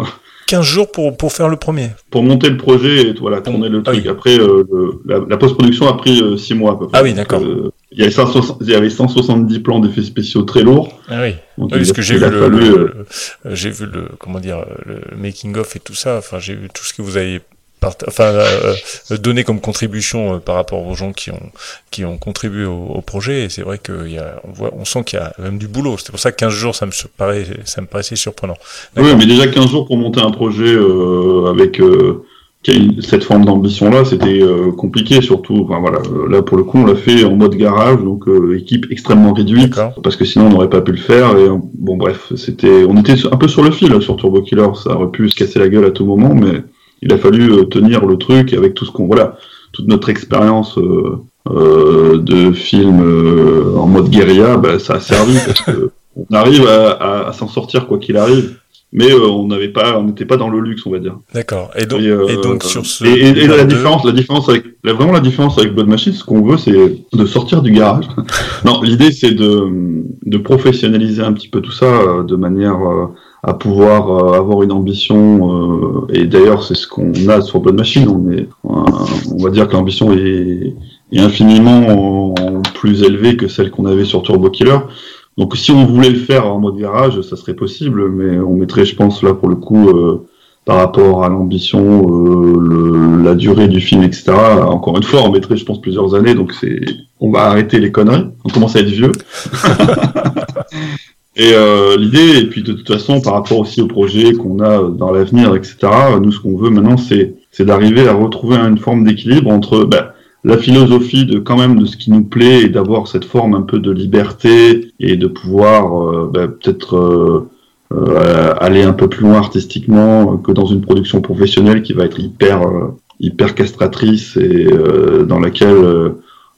15 jours pour, pour faire le premier. Pour monter le projet et voilà, tourner le ah truc. Après, euh, la, post-production a pris 6 euh, mois à peu près. Ah oui, d'accord. Il y, avait 170 plans d'effets spéciaux très lourds. Ah oui. parce que j'ai vu, le, j'ai vu le, comment dire, le making of et tout ça. Enfin, j'ai vu tout ce que vous avez enfin euh, euh, donner comme contribution euh, par rapport aux gens qui ont qui ont contribué au, projet et c'est vrai qu'il y a on voit on sent qu'il y a même du boulot c'est pour ça que 15 jours ça me paraît ça me paraissait surprenant oui mais déjà 15 jours pour monter un projet avec cette forme d'ambition là c'était compliqué surtout enfin voilà là pour le coup on l'a fait en mode garage donc équipe extrêmement réduite parce que sinon on n'aurait pas pu le faire et bon bref c'était on était un peu sur le fil sur Turbo Killer ça aurait pu se casser la gueule à tout moment mais il a fallu euh, tenir le truc avec tout ce qu'on voilà toute notre expérience euh, euh, de film en mode guérilla, bah, ça a servi parce que on arrive à, s'en sortir quoi qu'il arrive mais on n'avait pas, on n'était pas dans le luxe, on va dire. D'accord. Et donc, et, donc sur ce. Et, la différence, la différence avec, vraiment la différence avec Blood Machine, ce qu'on veut, c'est de sortir du garage. non, l'idée c'est de, de professionnaliser un petit peu tout ça de manière à pouvoir euh, avoir une ambition. Euh, et d'ailleurs, c'est ce qu'on a sur Blood Machine. On, est, on va dire que l'ambition est, est, infiniment plus élevée que celle qu'on avait sur Turbo Killer. Donc, si on voulait le faire en mode garage, ça serait possible, mais on mettrait, je pense, là pour le coup, euh, par rapport à l'ambition, euh, la durée du film, etc. Encore une fois, on mettrait, je pense, plusieurs années. Donc, c'est, on va arrêter les conneries. On commence à être vieux. Et euh, l'idée, et puis de toute façon, par rapport aussi au projet qu'on a dans l'avenir, etc., nous, ce qu'on veut maintenant, c'est, c'est d'arriver à retrouver une forme d'équilibre entre bah, la philosophie de quand même de ce qui nous plaît et d'avoir cette forme un peu de liberté et de pouvoir euh, bah, peut-être euh, euh, aller un peu plus loin artistiquement que dans une production professionnelle qui va être hyper hyper castratrice et dans laquelle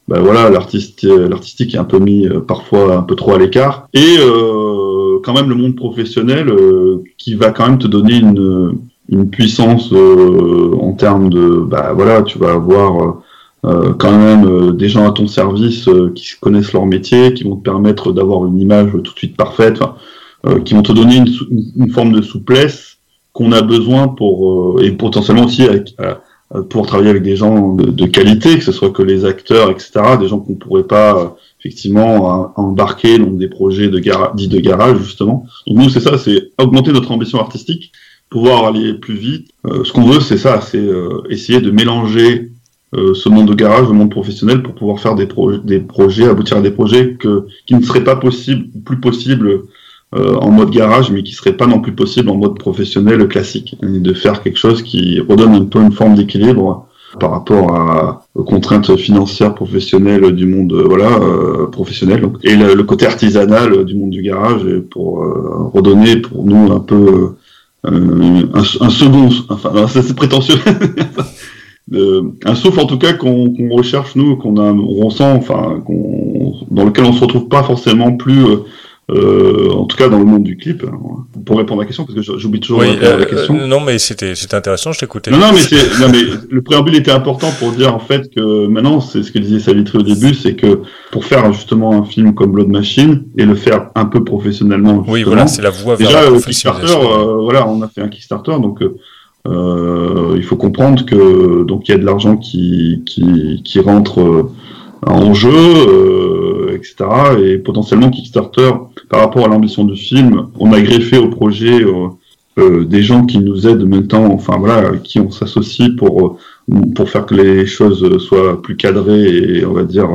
ben voilà, l'artistique est un peu mis parfois un peu trop à l'écart. Et quand même le monde professionnel qui va quand même te donner une, une puissance en termes de, bah voilà, tu vas avoir quand même des gens à ton service qui connaissent leur métier, qui vont te permettre d'avoir une image tout de suite parfaite, qui vont te donner une, une forme de souplesse qu'on a besoin pour et potentiellement aussi avec, euh, pour travailler avec des gens de, qualité, que ce soit que les acteurs, etc., des gens qu'on pourrait pas euh, effectivement embarquer dans des projets de dits de garage justement. Donc nous c'est ça, c'est augmenter notre ambition artistique, pouvoir aller plus vite. Euh, ce qu'on veut c'est ça, c'est essayer de mélanger ce monde de garage, le monde professionnel pour pouvoir faire des, des projets, aboutir à des projets que, qui ne seraient pas possibles, plus possibles euh, en mode garage, mais qui serait pas non plus possible en mode professionnel classique, et de faire quelque chose qui redonne un peu une forme d'équilibre par rapport à, aux contraintes financières professionnelles du monde voilà professionnel. Donc, et le, côté artisanal du monde du garage pour redonner pour nous un peu un, un, second enfin c'est prétentieux Euh, un souffle en tout cas qu'on recherche nous, qu'on on ressent, enfin, dans lequel on se retrouve pas forcément plus, euh, euh, en tout cas dans le monde du clip. Hein, pour répondre à la question, parce que j'oublie toujours oui, la question. non, mais c'était intéressant, je t'écoutais. Non, non, mais, non, mais le préambule était important pour dire en fait que maintenant, c'est ce que disait Savitri au début, c'est que pour faire justement un film comme Blood Machine et le faire un peu professionnellement. Oui, voilà, c'est la voie vers déjà, la Kickstarter, voilà, on a fait un Kickstarter, donc euh, il faut comprendre que donc il y a de l'argent qui, qui, qui rentre euh, en jeu, euh, etc. Et potentiellement Kickstarter, par rapport à l'ambition du film, on a greffé au projet euh, des gens qui nous aident maintenant, enfin voilà, qui on s'associe pour pour faire que les choses soient plus cadrées et on va dire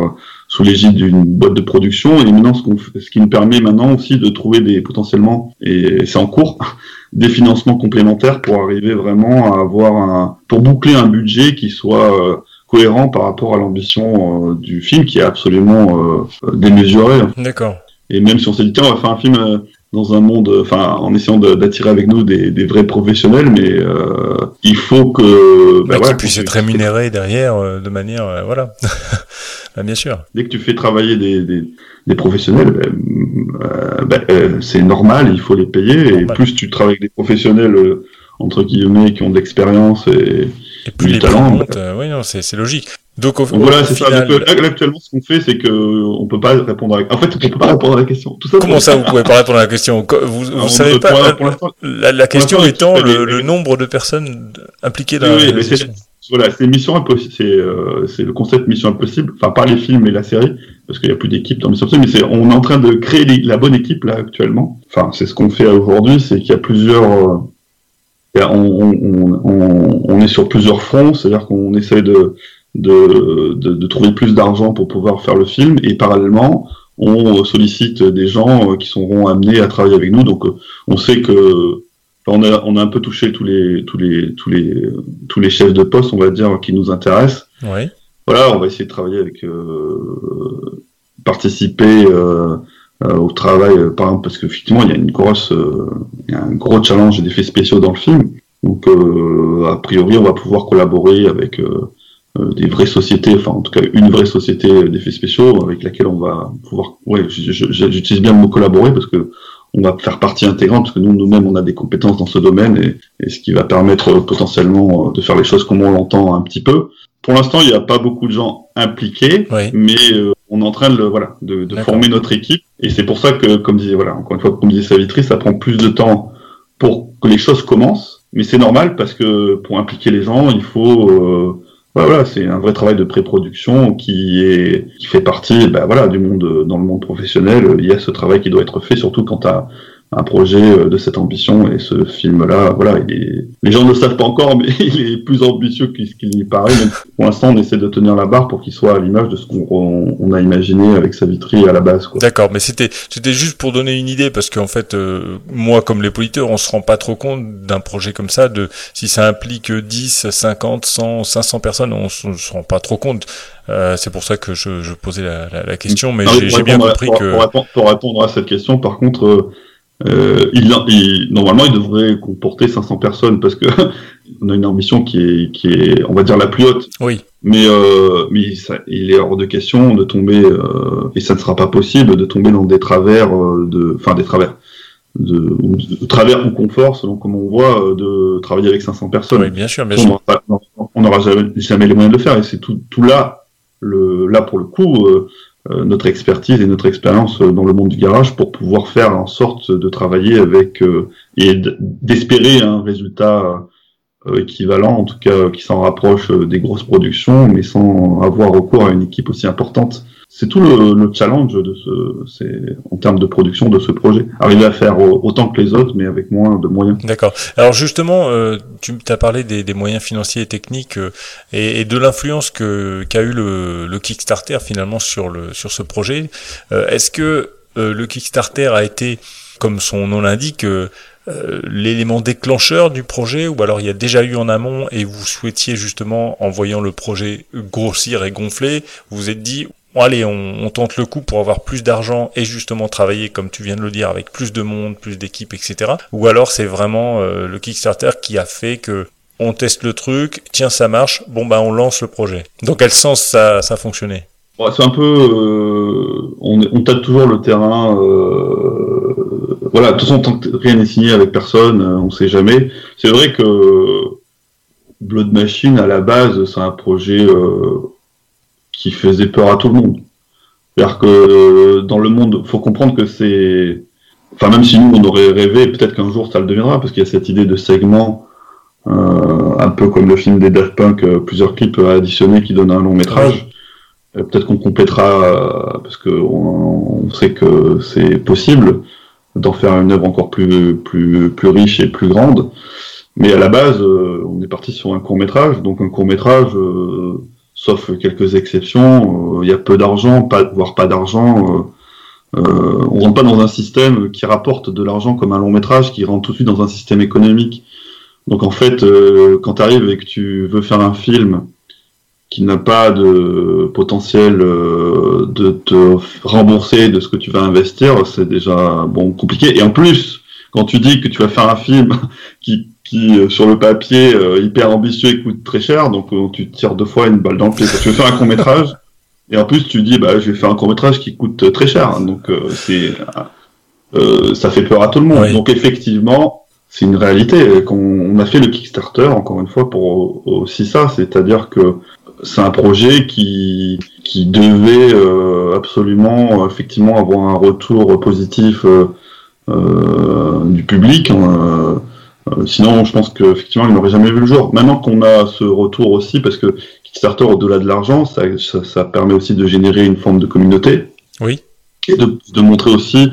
sous l'égide d'une boîte de production. Et maintenant, ce, qu'on, ce qui nous permet maintenant aussi de trouver des potentiellement, et c'est en cours, des financements complémentaires pour arriver vraiment à avoir un, pour boucler un budget qui soit euh, cohérent par rapport à l'ambition euh, du film qui est absolument euh, démesuré. D'accord. Et même si on s'est dit tiens on va faire un film dans un monde, enfin en essayant d'attirer avec nous des, des, vrais professionnels, mais il faut que bah, bah, qu'ils puissent être rémunérés derrière de manière voilà. Bah, bien sûr. Dès que tu fais travailler des, des, des professionnels, ben, euh, ben, euh, c'est normal, il faut les payer. Et plus tu travailles avec des professionnels, euh, entre guillemets, qui ont de l'expérience et, et plus les talent, ben, oui, non, c'est logique. Donc, voilà, c'est ça. actuellement, ce qu'on fait, c'est que on peut pas répondre. À... En fait, on peut pas répondre à la question. Tout ça, Comment ça, vous pouvez pas répondre à la question? Vous, vous savez pas. la, la, question étant le, le, nombre de personnes impliquées dans oui, la voilà, c'est Mission Impossible, c'est euh, le concept Mission Impossible, enfin par les films et la série, parce qu'il n'y a plus d'équipe dans Mission Impossible, mais c'est on est en train de créer la bonne équipe là actuellement. Enfin, c'est ce qu'on fait aujourd'hui, c'est qu'il y a plusieurs, euh, on, on, on, on, est sur plusieurs fronts, c'est-à-dire qu'on essaie de de, de, de trouver plus d'argent pour pouvoir faire le film, et parallèlement, on sollicite des gens euh, qui seront amenés à travailler avec nous. Donc, euh, on sait que on a, on a un peu touché tous les, tous les, tous les, tous les chefs de poste, on va dire, qui nous intéressent. Oui. Voilà, on va essayer de travailler avec, euh, participer euh, euh, au travail, par exemple, parce qu'effectivement, il y a une grosse, il y a un gros challenge d'effets spéciaux dans le film. Donc, a priori, on va pouvoir collaborer avec des vraies sociétés, enfin, en tout cas, une vraie société d'effets spéciaux avec laquelle on va pouvoir, ouais, j'utilise bien le mot collaborer parce que on va faire partie intégrante parce que nous nous-mêmes on a des compétences dans ce domaine et, et ce qui va permettre euh, potentiellement euh, de faire les choses comme on l'entend un petit peu. Pour l'instant, il n'y a pas beaucoup de gens impliqués, mais euh, on est en train de voilà de, de former notre équipe. Et c'est pour ça que comme disait voilà encore une fois comme disait Savitri, ça prend plus de temps pour que les choses commencent, mais c'est normal parce que pour impliquer les gens, il faut voilà, c'est un vrai travail de pré-production qui est qui fait partie, ben voilà, du monde dans le monde professionnel. Il y a ce travail qui doit être fait, surtout quand tu un projet euh, de cette ambition et ce film-là, voilà, il est... les gens ne le savent pas encore, mais il est plus ambitieux qu'il n'y paraît. pour l'instant, on essaie de tenir la barre pour qu'il soit à l'image de ce qu'on on a imaginé avec sa vitrine à la base. D'accord, mais c'était c'était juste pour donner une idée parce qu'en fait, euh, moi, comme les politeurs, on se rend pas trop compte d'un projet comme ça, de si ça implique 10, 50, 100, 500 personnes, on se, se rend pas trop compte. Euh, c'est pour ça que je, je posais la, la, la question, mais j'ai bien compris que... Pour répondre, pour répondre, à cette question, par contre, euh, euh, il, il, normalement, il devrait comporter 500 personnes parce que on a une ambition qui est, qui est, on va dire, la plus haute. Oui. Mais, euh, mais ça, il est hors de question de tomber, euh, et ça ne sera pas possible de tomber dans des travers, euh, de, enfin des travers, de, de, travers ou confort, selon comment on voit, euh, de travailler avec 500 personnes. Oui, bien sûr, bien sûr. On n'aura jamais, jamais, les moyens de le faire, et c'est tout, tout là, le, là pour le coup. Euh, notre expertise et notre expérience euh, dans le monde du garage pour pouvoir faire en sorte de travailler avec euh, et d'espérer un résultat équivalent, en tout cas qui s'en rapproche des grosses productions, mais sans avoir recours à une équipe aussi importante c'est tout le, le, challenge de ce, en termes de production de ce projet. Arriver à faire autant que les autres, mais avec moins de moyens. D'accord. Alors justement, euh, tu as parlé des, des, moyens financiers et techniques euh, et, et, de l'influence que qu'a eu le, le, Kickstarter finalement sur le sur ce projet. Euh, est-ce que euh, le Kickstarter a été, comme son nom l'indique, euh, l'élément déclencheur du projet ou alors il y a déjà eu en amont et vous souhaitiez justement en voyant le projet grossir et gonfler, vous êtes dit allez on, tente le coup pour avoir plus d'argent et justement travailler comme tu viens de le dire avec plus de monde, plus d'équipes, etc. Ou alors c'est vraiment euh, le Kickstarter qui a fait que on teste le truc, tiens ça marche, bon bah on lance le projet. Dans quel sens ça, ça a fonctionné? Bon, c'est un peu, euh, on, on tâte toujours le terrain. Euh, voilà, de toute façon, tant que rien n'est signé avec personne, on sait jamais. C'est vrai que Blood Machine, à la base, c'est un projet qui faisait peur à tout le monde. C'est-à-dire que euh, dans le monde, faut comprendre que c'est, enfin même si nous on aurait rêvé, peut-être qu'un jour ça le deviendra, parce qu'il y a cette idée de segment, euh, un peu comme le film des Daft Punk, euh, plusieurs clips additionnés qui donnent un long métrage. Peut-être qu'on complétera, parce que on, sait que c'est possible d'en faire une œuvre encore plus, plus, plus riche et plus grande. Mais à la base, on est parti sur un court métrage, donc un court métrage, sauf quelques exceptions, euh, il y a peu d'argent, voire pas d'argent. euh, euh, on rentre pas dans un système qui rapporte de l'argent comme un long métrage, qui rentre tout de suite dans un système économique. Donc en fait, euh, quand tu arrives et que tu veux faire un film qui n'a pas de potentiel de te rembourser de ce que tu vas investir, c'est déjà bon compliqué. Et en plus, quand tu dis que tu vas faire un film qui, qui euh, sur le papier euh, hyper ambitieux et coûte très cher, donc euh, tu tires deux fois une balle dans le pied. Tu veux faire un court métrage et en plus tu dis bah je vais faire un court métrage qui coûte très cher, donc c'est ça fait peur à tout le monde. Oui. Donc effectivement, c'est une réalité. Qu'on on a fait le Kickstarter encore une fois pour aussi ça, c'est-à-dire que c'est un projet qui qui devait absolument effectivement avoir un retour positif du public. Euh, sinon, je pense qu'effectivement, il n'aurait jamais vu le jour. Maintenant qu'on a ce retour aussi, parce que Kickstarter, au-delà de l'argent, ça, ça, ça permet aussi de générer une forme de communauté Oui. et de, de montrer aussi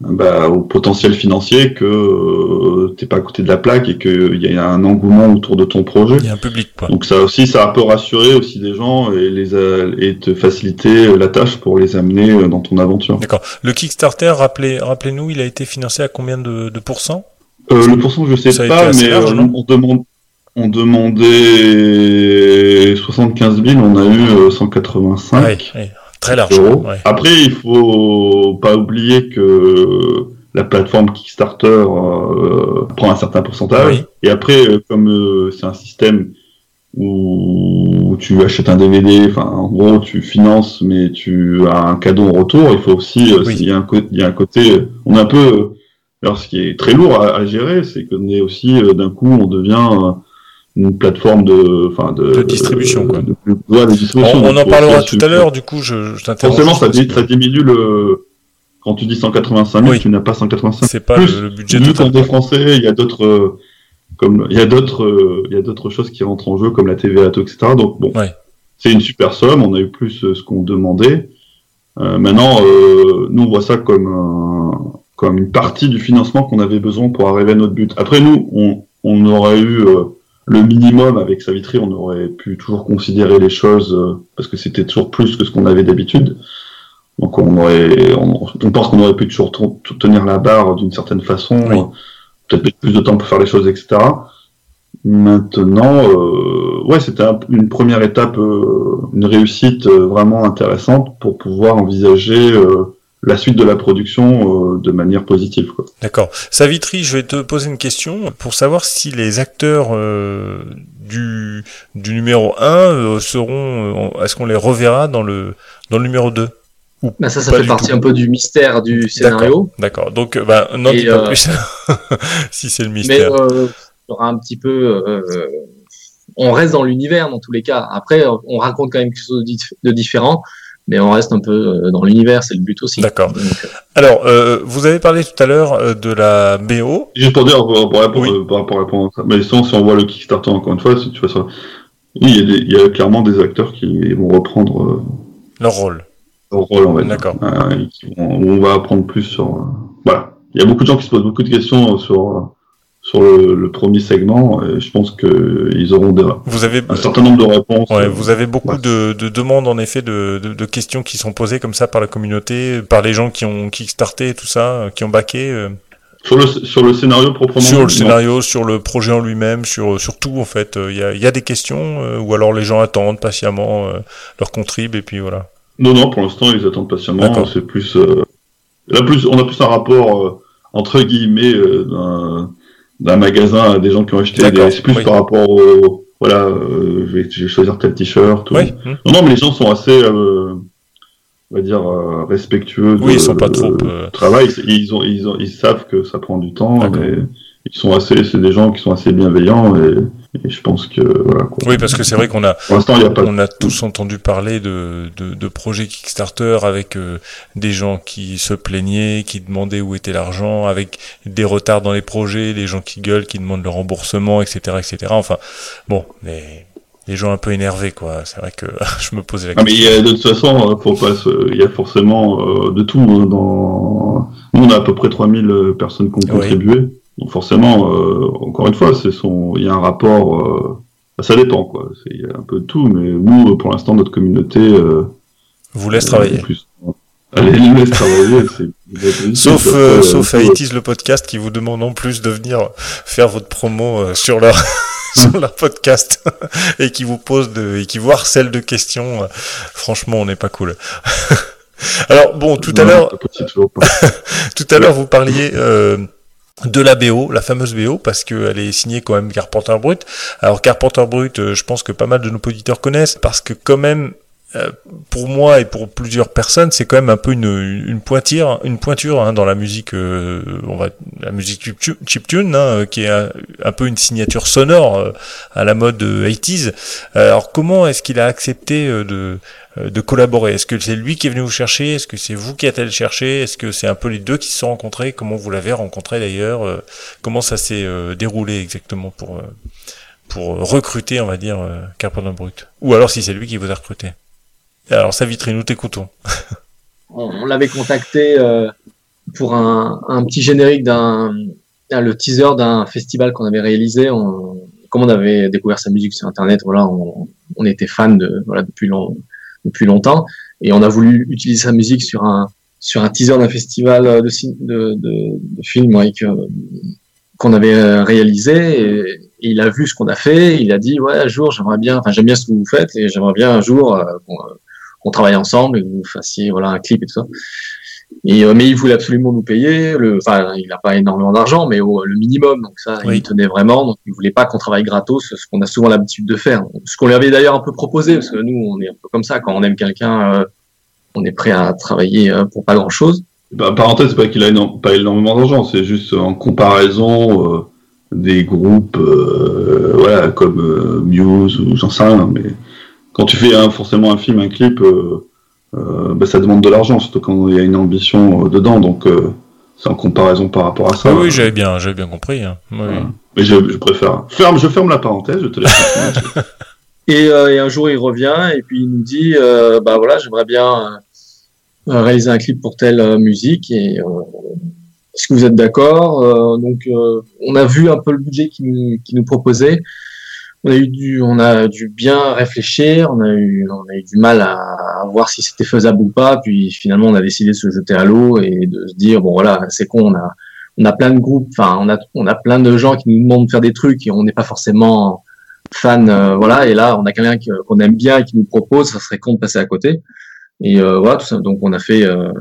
bah, au potentiel financier que euh, t'es pas à côté de la plaque et qu'il y a un engouement autour de ton projet. Il y a un public quoi. Donc ça aussi, ça peut rassurer aussi des gens et les a- et te faciliter la tâche pour les amener euh, dans ton aventure. D'accord. Le Kickstarter, rappelez, rappelez-nous, il a été financé à combien de, de pourcents? Euh, le pourcent, je sais pas, mais large, euh, on demande. On demandait 75 000, on a eu euh, 185 Ouais, ouais, Très large. euros. Ouais. Après, il faut pas oublier que la plateforme Kickstarter euh, prend un certain pourcentage. Oui. Et après, euh, comme euh, c'est un système où tu achètes un DVD, enfin, en gros, tu finances, mais tu as un cadeau en retour, il faut aussi, euh, Oui. il y a un côté, il y a un côté, on est un peu, euh, alors ce qui est très lourd à, à gérer, c'est qu'on est aussi, euh, d'un coup, on devient euh, une plateforme de, enfin, de, De distribution, quoi. de- de- ouais, de distribution. On, on en parlera tout à l'heure, du coup, je, je t'interromps. Forcément, ça, ça diminue le. Quand tu dis 185 000, Oui. tu n'as pas 185 C'est pas Plus, le, budget Vu total. français, il y a d'autres, euh, comme il y a d'autres, euh, il y a d'autres choses qui rentrent en jeu, comme la TVA, etc. Donc bon, Ouais. c'est une super somme. On a eu plus euh, ce qu'on demandait. Euh, maintenant, euh, nous on voit ça comme un- comme une partie du financement qu'on avait besoin pour arriver à notre but. Après, nous, on, on aurait eu euh, le minimum avec Savitri, on aurait pu toujours considérer les choses euh, parce que c'était toujours plus que ce qu'on avait d'habitude. Donc on aurait, on, on pense qu'on aurait pu toujours tenir la barre d'une certaine façon, Oui. peut-être plus de temps pour faire les choses, etc. Maintenant, euh, ouais, c'était un- une première étape, euh, une réussite euh, vraiment intéressante pour pouvoir envisager euh, la suite de la production euh, de manière positive. Quoi. D'accord. Savitri, je vais te poser une question pour savoir si les acteurs euh, du, du numéro 1 euh, seront. euh, Est-ce qu'on les reverra dans le, dans le numéro 2 Ou Bah ça, ça fait partie tout un peu du mystère du scénario. D'accord. Donc, euh, bah, n'en dis pas euh, plus si c'est le Mais mystère. euh, il y aura un petit peu. euh, on reste dans l'univers dans tous les cas. Après, on raconte quand même quelque chose de différent, mais on reste un peu euh, dans l'univers, c'est le but aussi. D'accord. Euh, Alors, euh, vous avez parlé tout à l'heure euh, de la BO. Juste pour dire, pour, pour répondre, Oui. à répondre à ça. Mais sinon, si on voit le Kickstarter encore une fois, si tu vois ça, oui, il y, a des- il y a clairement des acteurs qui vont reprendre euh, Leur rôle. leur rôle, on va dire. D'accord. Euh, où on va apprendre plus sur. euh, voilà. Il y a beaucoup de gens qui se posent beaucoup de questions sur euh, sur le, le premier segment. Et je pense que ils auront des, Vous avez, un certain nombre de réponses. ouais, euh, vous avez beaucoup ouais. de, de demandes, en effet, de, de, de questions qui sont posées comme ça par la communauté, par les gens qui ont kickstarté et tout ça, euh, qui ont euh. Sur le, sur le scénario proprement Sur le scénario, sur le projet en lui-même, sur, sur tout en fait. Il y a, il y a des questions euh, ou alors les gens attendent patiemment euh, leur contrib et puis voilà. Non, non, pour l'instant, ils attendent patiemment. C'est plus, euh, là, plus, on a plus un rapport euh, entre guillemets euh, d'un, d'un magasin à des gens qui ont acheté. Des, c'est plus oui. par rapport au, voilà, euh, je, vais, je vais choisir tel t-shirt. ou- Oui. Non, non, mais les gens sont assez, euh, on va dire, euh, respectueux. Oui, de- ils sont pas trop, euh, travail. Ils ont, ils ont, ils savent que ça prend du temps, mais ils sont assez, c'est des gens qui sont assez bienveillants et, et je pense que voilà. Quoi. Oui, parce que c'est vrai qu'on a, a pas. on a tous entendu parler de, de, de projets Kickstarter avec euh, des gens qui se plaignaient, qui demandaient où était l'argent, avec des retards dans les projets, des gens qui gueulent, qui demandent le remboursement, etc., etc. Enfin, bon, les, les gens un peu énervés, quoi. C'est vrai que je me posais la Ah, mais question. il y a, de toute façon, euh, faut pas se- il y a forcément euh, de tout. hein, dans... Nous, on a à peu près 3000 euh, personnes qui ont Oui. contribué. Donc forcément, euh, encore une fois, c'est son... il y a un rapport. euh, Ça dépend, quoi. C'est- Il y a un peu de tout, mais nous, euh, pour l'instant, notre communauté. Euh, Vous laisse travailler. Plus... Allez, nous laisse travailler. Sauf, Après, sauf à Itis le podcast qui vous demande en plus de venir faire votre promo euh, sur leur sur leur podcast et qui vous pose de et qui vous harcèle de questions. Franchement, on n'est pas cool. Alors bon, tout à l'heure, tout à l'heure, vous parliez euh, de la BO, la fameuse BO, parce qu'elle est signée quand même Carpenter Brut. Alors Carpenter Brut, euh, je pense que pas mal de nos auditeurs connaissent, parce que quand même, euh, pour moi et pour plusieurs personnes, c'est quand même un peu une, une pointure, une pointure hein, dans la musique, euh, on va, la musique chiptu- chiptune, hein, qui est un, peu une signature sonore euh, à la mode euh, 80s. Alors comment est-ce qu'il a accepté euh, de euh, de collaborer? Est-ce que c'est lui qui est venu vous chercher? Est-ce que c'est vous qui êtes allé le chercher? Est-ce que c'est un peu les deux qui se sont rencontrés? Comment vous l'avez rencontré d'ailleurs? Euh, Comment ça s'est euh, déroulé exactement pour euh, pour recruter, on va dire, euh, Carpenter Brut? Ou alors si c'est lui qui vous a recruté? Alors sa vitrine, nous t'écoutons. on, on l'avait contacté euh, pour un, petit générique d'un un- le teaser d'un festival qu'on avait réalisé. On, comme on avait découvert sa musique sur internet, voilà, on, était fan de voilà depuis long, depuis longtemps et on a voulu utiliser sa musique sur un sur un teaser d'un festival de, de, qu'on avait réalisé et, il a vu ce qu'on a fait, il a dit ouais un jour j'aimerais bien, enfin j'aime bien ce que vous faites et j'aimerais bien un jour euh, qu'on travaille ensemble et que vous fassiez voilà un clip et tout ça. Et, euh, mais il voulait absolument nous payer. Le, enfin, il n'a pas énormément d'argent, mais au, le minimum. Donc ça, Oui. il tenait vraiment. Donc il voulait pas qu'on travaille gratos, ce qu'on a souvent l'habitude de faire. Ce qu'on lui avait d'ailleurs un peu proposé, parce que nous, on est un peu comme ça. Quand on aime quelqu'un, euh, on est prêt à travailler euh, pour pas grand chose. Bah, parenthèse, c'est pas qu'il a éno- pas énormément d'argent, c'est juste en comparaison euh, des groupes, euh, voilà, comme euh, Muse ou j'en sais rien. Mais quand tu fais un- forcément un film, un clip, euh, euh, bah, ça demande de l'argent, surtout quand il y a une ambition euh, dedans. Donc euh, c'est en comparaison par rapport à ça. oui, oui, j'avais bien, j'avais bien compris. hein. Oui, oui. Voilà. Mais je, je préfère. Ferme, je ferme la parenthèse, je te laisse. Et, euh, et un jour, il revient et puis il nous dit, euh, bah voilà, j'aimerais bien euh, réaliser un clip pour telle euh, musique. Et euh, est-ce que vous êtes d'accord Euh, Donc, euh, on a vu un peu le budget qu'il nous, qu'il nous proposait. On a eu du, on a dû bien réfléchir. On a eu, on a eu du mal à, voir si c'était faisable ou pas. Puis finalement, on a décidé de se jeter à l'eau et de se dire, bon voilà, c'est con, on a, on a plein de groupes. Enfin, on a, on a plein de gens qui nous demandent de faire des trucs et on n'est pas forcément fan, euh, voilà. Et là, on a quelqu'un que- qu'on aime bien qui nous propose, ça serait con de passer à côté. Et euh, voilà. Donc, on a fait, euh,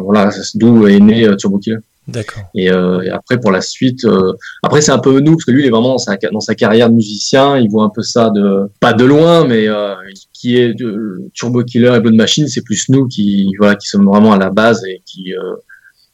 voilà, d'où est né euh, Turbo Killer. D'accord. Et, euh, et après, pour la suite, euh, après c'est un peu nous parce que lui, il est vraiment dans sa, carrière de musicien. Il voit un peu ça de pas de loin, mais euh, qui est de, Turbo Killer et Blood Machine, c'est plus nous qui voilà qui sommes vraiment à la base et qui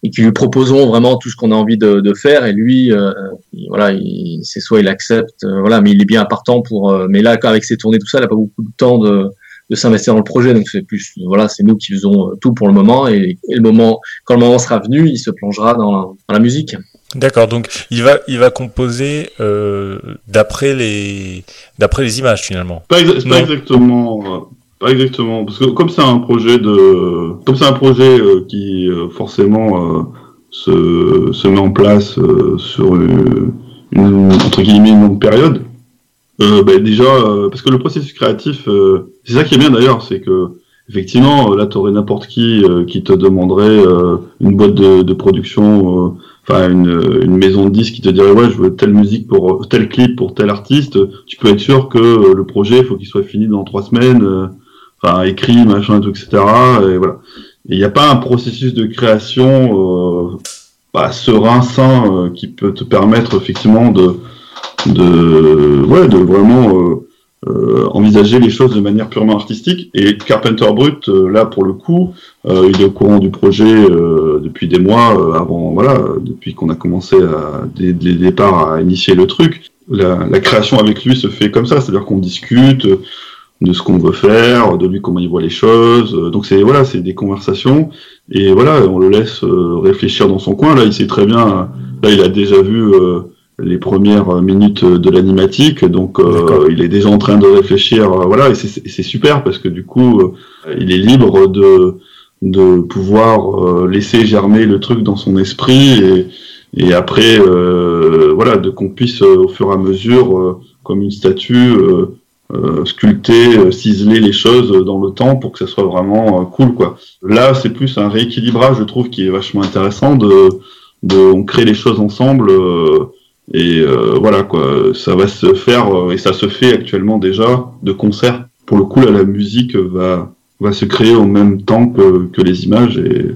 et qui lui proposons vraiment tout ce qu'on a envie de, de faire. Et lui, euh, il- voilà, il- c'est soit il accepte, voilà, mais il est bien partant pour. euh, mais là, avec ses tournées tout ça, il a pas beaucoup de temps de de s'investir dans le projet, donc c'est plus voilà, c'est nous qui faisons euh, tout pour le moment et, et le moment quand le moment sera venu, il se plongera dans la, dans la musique. D'accord. Donc il va, il va composer euh, d'après les, d'après les images finalement. Pas, exa- pas exactement, euh, pas exactement, parce que comme c'est un projet de, comme c'est un projet euh, qui euh, forcément euh, se, se met en place euh, sur une, une- entre guillemets une longue période. Euh, bah, déjà, euh, parce que le processus créatif, euh, c'est ça qui est bien d'ailleurs, c'est que effectivement, euh, là, t'aurais n'importe qui euh, qui te demanderait euh, une boîte de, de production euh, enfin une, une maison de disques qui te dirait ouais je veux telle musique pour tel clip pour tel artiste, tu peux être sûr que le projet faut qu'il soit fini dans trois semaines, euh, enfin écrit machin tout etc. Et voilà. Il n'y a pas un processus de création euh, bah, serein, sain, euh, qui peut te permettre effectivement de, de, ouais, de vraiment euh, envisager les choses de manière purement artistique. Et Carpenter Brut, euh, là pour le coup, euh, il est au courant du projet euh, depuis des mois, euh, avant, voilà, depuis qu'on a commencé à, dès, dès le à initier le truc. La, la création avec lui se fait comme ça, c'est-à-dire qu'on discute de ce qu'on veut faire, de lui comment il voit les choses. Donc c'est voilà, c'est des conversations et voilà, on le laisse réfléchir dans son coin. Là, il sait très bien. Là, il a déjà vu euh, les premières minutes de l'animatique, donc euh, il est déjà en train de réfléchir. euh, voilà, et c'est super parce que du coup, euh, il est libre de de pouvoir euh, laisser germer le truc dans son esprit et et après euh, voilà de qu'on puisse au fur et à mesure euh, comme une statue euh, euh, sculpter, euh, ciseler les choses dans le temps pour que ça soit vraiment cool quoi. Là, c'est plus un rééquilibrage, je trouve, qui est vachement intéressant de, de on crée les choses ensemble euh, et euh, voilà quoi. Ça va se faire euh, et ça se fait actuellement déjà de concert. Pour le coup, la musique va va se créer en même temps que, que les images et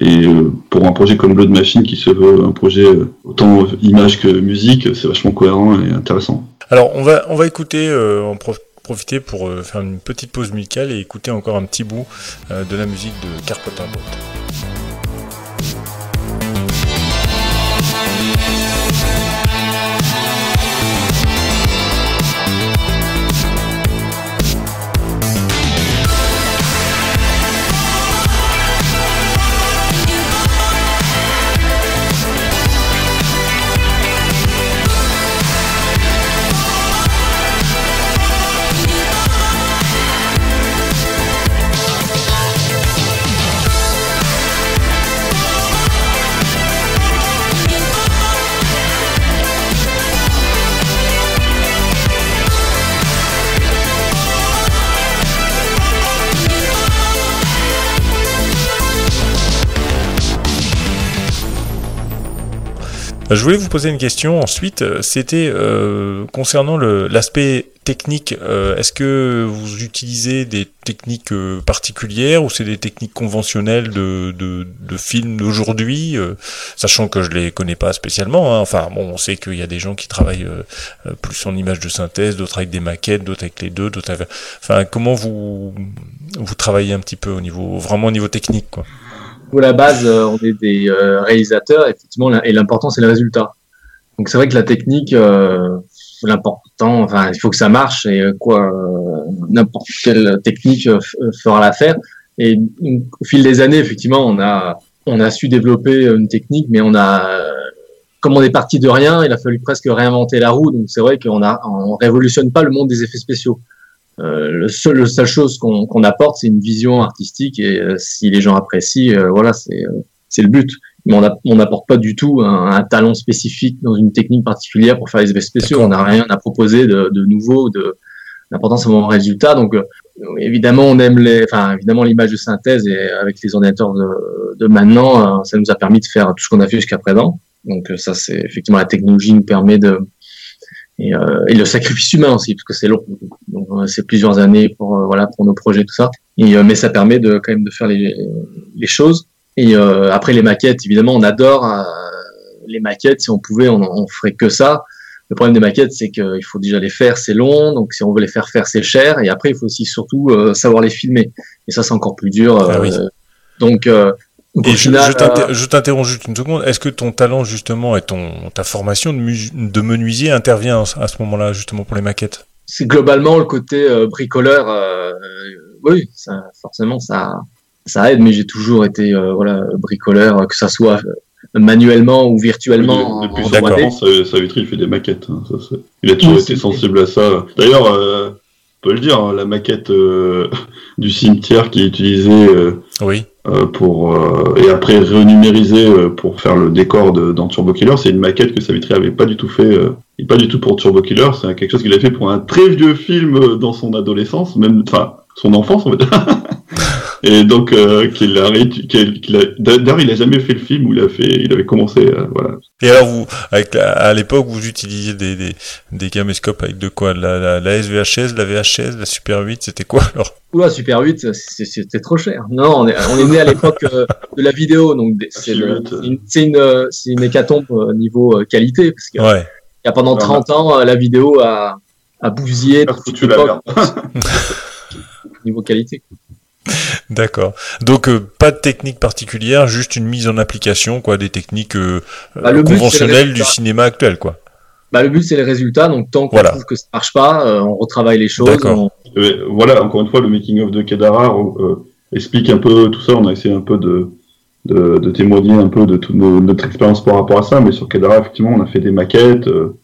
et euh, pour un projet comme Blood Machine qui se veut un projet autant image que musique, c'est vachement cohérent et intéressant. Alors, on va, on va écouter, en prof- profiter pour faire une petite pause musicale et écouter encore un petit bout de la musique de Carpenter. Je voulais vous poser une question ensuite. euh, C'était euh, concernant l'aspect technique. euh, Est-ce que vous utilisez des techniques euh, particulières ou c'est des techniques conventionnelles de, de, de films d'aujourd'hui euh, Sachant que je les connais pas spécialement. hein. Enfin, bon, on sait qu'il y a des gens qui travaillent plus en images de synthèse, d'autres avec des maquettes, d'autres avec les deux, d'autres avec... Enfin, comment vous vous travaillez un petit peu au niveau vraiment au niveau technique, quoi? Pour la base, euh, on est des euh, réalisateurs, effectivement, et l'important, c'est le résultat. Donc, c'est vrai que la technique, euh, l'important, enfin, il faut que ça marche, et quoi, n'importe quelle technique fera l'affaire. Et au fil des années, effectivement, on a, on a su développer une technique, mais on a, comme on est parti de rien, il a fallu presque réinventer la roue. Donc, c'est vrai qu'on a, on révolutionne pas le monde des effets spéciaux. Euh, le seul, la seule chose qu'on qu'on apporte, c'est une vision artistique et euh, si les gens apprécient, euh, voilà, c'est euh, le but. Mais on n'apporte pas du tout un, un talent spécifique dans une technique particulière pour faire les effets spéciaux. On n'a rien à proposer de, de nouveau. De vraiment le résultat. Donc euh, évidemment, on aime les, enfin évidemment l'image de synthèse et avec les ordinateurs de, de maintenant, euh, ça nous a permis de faire tout ce qu'on a fait jusqu'à présent. Donc ça, c'est effectivement la technologie nous permet de et, euh, et le sacrifice humain aussi parce que c'est long donc euh, c'est plusieurs années pour euh, voilà pour nos projets tout ça. Et euh, mais ça permet de quand même de faire les, les choses. Et euh, après les maquettes évidemment on adore euh, les maquettes. Si on pouvait on, on ferait que ça. Le problème des maquettes c'est qu'il faut déjà les faire c'est long. Donc si on veut les faire faire c'est cher. Et après il faut aussi surtout euh, savoir les filmer. Et ça c'est encore plus dur Ah oui. donc euh, donc, Et final, je euh, je t'interromps juste une seconde. Est-ce que ton talent justement et ton ta formation de, mus- de menuisier intervient à ce moment-là justement pour les maquettes? C'est globalement le côté euh, bricoleur. euh, oui, ça, forcément, ça, ça aide, mais j'ai toujours été euh, voilà bricoleur, que ça soit manuellement ou virtuellement. Depuis en son 3D. enfance, euh, Savitri, il fait des maquettes. hein, ça, il a toujours Oui, été sensible à ça. D'ailleurs, euh, on peut le dire, hein, la maquette euh, du cimetière qui est utilisée euh, Oui. Euh, pour euh, et après renumériser euh, pour faire le décor de, dans Turbo Killer, c'est une maquette que Savitri avait pas du tout fait, et pas du tout pour Turbo Killer. C'est quelque chose qu'il a fait pour un très vieux film dans son adolescence, même enfin son enfance en fait. Et donc, euh, qu'il a, qu'il qu'il a, d'ailleurs, il a jamais fait le film où il a fait, il avait commencé, euh, voilà. Et alors vous, avec la- à l'époque, vous utilisiez des, des, des caméscopes avec de quoi? La, la, la SVHS, la VHS, la Super 8, c'était quoi alors? Oula, Super 8, c'est- c'était trop cher. Non, on est, on est né à l'époque euh, de la vidéo, donc des- c'est le- Super 8, c'est une, c'est une, euh, c'est une hécatombe euh, niveau euh, qualité, parce que Ouais. il y a pendant 30 ans, euh, la vidéo a, a bousillé toute l'époque, niveau qualité. D'accord. Donc euh, pas de technique particulière, juste une mise en application, quoi, des techniques euh, Bah, le but, conventionnelles du cinéma actuel, quoi. Bah, le but, c'est les résultats, donc tant qu'on Voilà. trouve que ça marche pas, euh, on retravaille les choses. On- Euh, voilà, encore une fois, le making of de Kedara euh, explique un peu tout ça. On a essayé un peu de, de, de témoigner un peu de toute notre expérience par rapport à ça. Mais sur Kedara, effectivement, on a fait des maquettes, euh,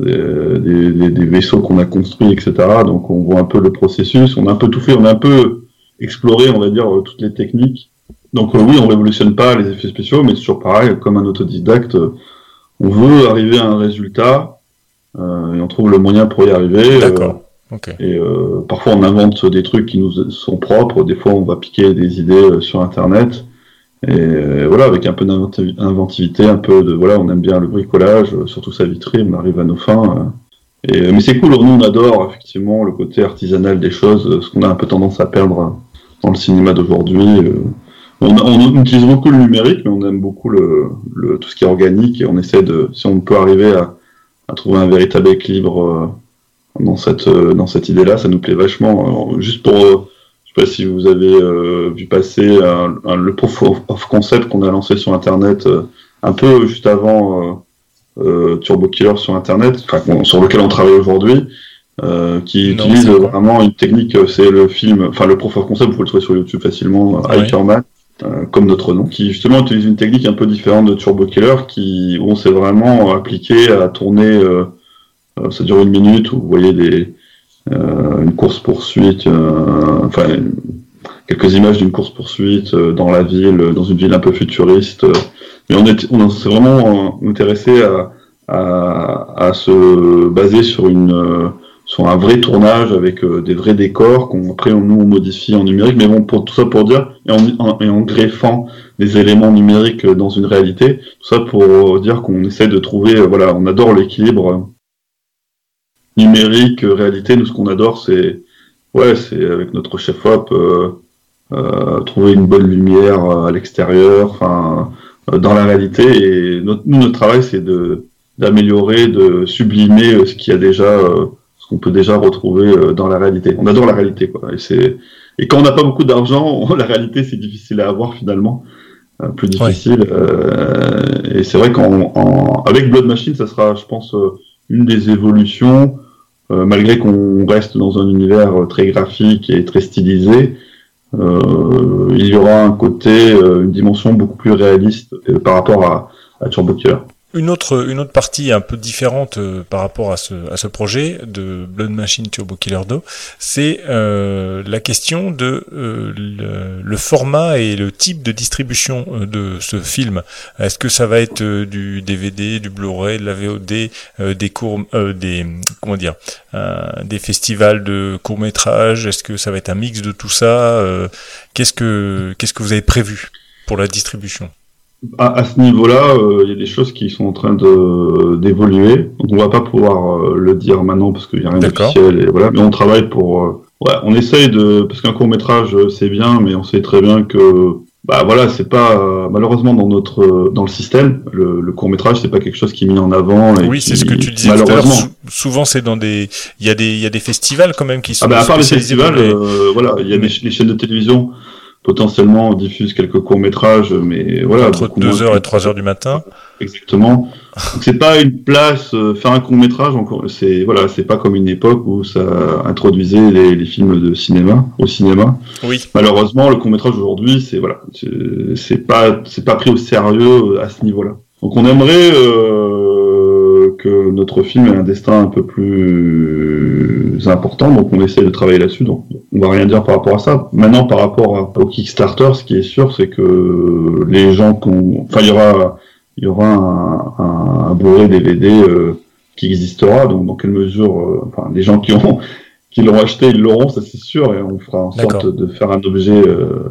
des, des- des- vaisseaux qu'on a construits, etc. Donc on voit un peu le processus. On a un peu tout fait. On a un peu exploré, on va dire, euh, toutes les techniques. Donc euh, oui, on révolutionne pas les effets spéciaux, mais c'est toujours pareil, comme un autodidacte, on veut arriver à un résultat euh, et on trouve le moyen pour y arriver. euh, D'accord. Ok. et euh, parfois on invente des trucs qui nous sont propres, des fois on va piquer des idées sur internet. Et euh, voilà, avec un peu d'inventivité, un peu de voilà, on aime bien le bricolage, euh, surtout sa vitrine, on arrive à nos fins. euh. Et, mais c'est cool, nous on adore effectivement le côté artisanal des choses, ce qu'on a un peu tendance à perdre dans le cinéma d'aujourd'hui. On, utilise beaucoup le numérique, mais on aime beaucoup le, le, tout ce qui est organique et on essaie de, si on peut arriver à, à trouver un véritable équilibre dans cette dans cette idée-là, ça nous plaît vachement. Juste pour, sais pas si vous avez euh, vu passer un- un- le proof of, concept qu'on a lancé sur Internet euh, un peu juste avant euh, euh, Turbo Killer sur Internet, sur lequel on travaille aujourd'hui, euh, qui Non, utilise vraiment une technique. euh, C'est le film, enfin le proof of concept, vous pouvez le trouver sur YouTube facilement, Oui. Hikerman. euh, comme notre nom, qui justement utilise une technique un peu différente de Turbo Killer, qui où on s'est vraiment appliqué à tourner ça dure une minute où vous voyez des, une course poursuite, enfin quelques images d'une course poursuite dans la ville, dans une ville un peu futuriste. euh. mais on est, on s'est vraiment euh, intéressé à, à, à se baser sur une euh, sur un vrai tournage avec euh, des vrais décors qu'on après on, nous on modifie en numérique. Mais bon, pour tout ça pour dire et en, et en greffant des éléments numériques dans une réalité, tout ça pour dire qu'on essaie de trouver, euh, voilà, on adore l'équilibre euh, numérique, euh, réalité, nous ce qu'on adore c'est ouais c'est avec notre chef op euh, euh, trouver une bonne lumière euh, à l'extérieur, enfin dans la réalité et notre, nous notre travail c'est de d'améliorer, de sublimer ce qu'il y a déjà, ce qu'on peut déjà retrouver dans la réalité. On adore la réalité quoi et c'est et quand on n'a pas beaucoup d'argent, la réalité c'est difficile à avoir finalement. plus difficile euh, et c'est vrai qu'avec Blood Machine ça sera je pense une des évolutions malgré qu'on reste dans un univers euh, très graphique et très stylisé, euh, il y aura un côté, euh, une dimension beaucoup plus réaliste euh, par rapport à, à Turbo. Une autre, une autre partie un peu différente euh, par rapport à ce, à ce projet de Blood Machine Turbo Killer 2, c'est euh, la question de euh, le, format et le type de distribution euh, de ce film. Est-ce que ça va être euh, du DVD, du Blu-ray, de la VOD, des cours, euh, des comment dire, des festivals de courts métrages Est-ce que ça va être un mix de tout ça Qu'est-ce que qu'est-ce que vous avez prévu pour la distribution? À, à ce niveau-là, euh, il y a des choses qui sont en train de d'évoluer. Donc on va pas pouvoir euh, le dire maintenant parce qu'il y a rien d'officiel et voilà. Mais on travaille pour. euh, ouais, on essaye de parce qu'un court métrage euh, c'est bien, mais on sait très bien que bah voilà, c'est pas euh, malheureusement dans notre euh, dans le système le, le court métrage c'est pas quelque chose qui est mis en avant. Et Oui, c'est ce que tu disais tout à l'heure. Malheureusement. Sou- souvent, c'est dans des, il y a des, il y a des festivals quand même qui sont. Ah bah à part les festivals, les- euh, voilà, il y a des, les chaînes de télévision potentiellement diffusent quelques courts métrages, mais voilà. entre beaucoup 2 moins heures que- et 3 heures du matin. Exactement. Donc c'est pas une place euh, faire un court métrage. C'est voilà, c'est pas comme une époque où ça introduisait les, les films de cinéma au cinéma. Oui. Malheureusement, le court métrage aujourd'hui, c'est voilà, c'est pas c'est pas pris au sérieux à ce niveau-là. Donc on aimerait euh, que notre film ait un destin un peu plus important, donc on essaie de travailler là-dessus. Donc on va rien dire par rapport à ça. Maintenant, par rapport à- au Kickstarter, ce qui est sûr, c'est que les gens qu'on, enfin il y aura il y aura un, un, un Blu-ray DVD euh, qui existera. Donc dans quelle mesure, euh, enfin les gens qui ont qui l'ont acheté, ils l'auront, ça c'est sûr, et on fera en sorte de faire un objet euh,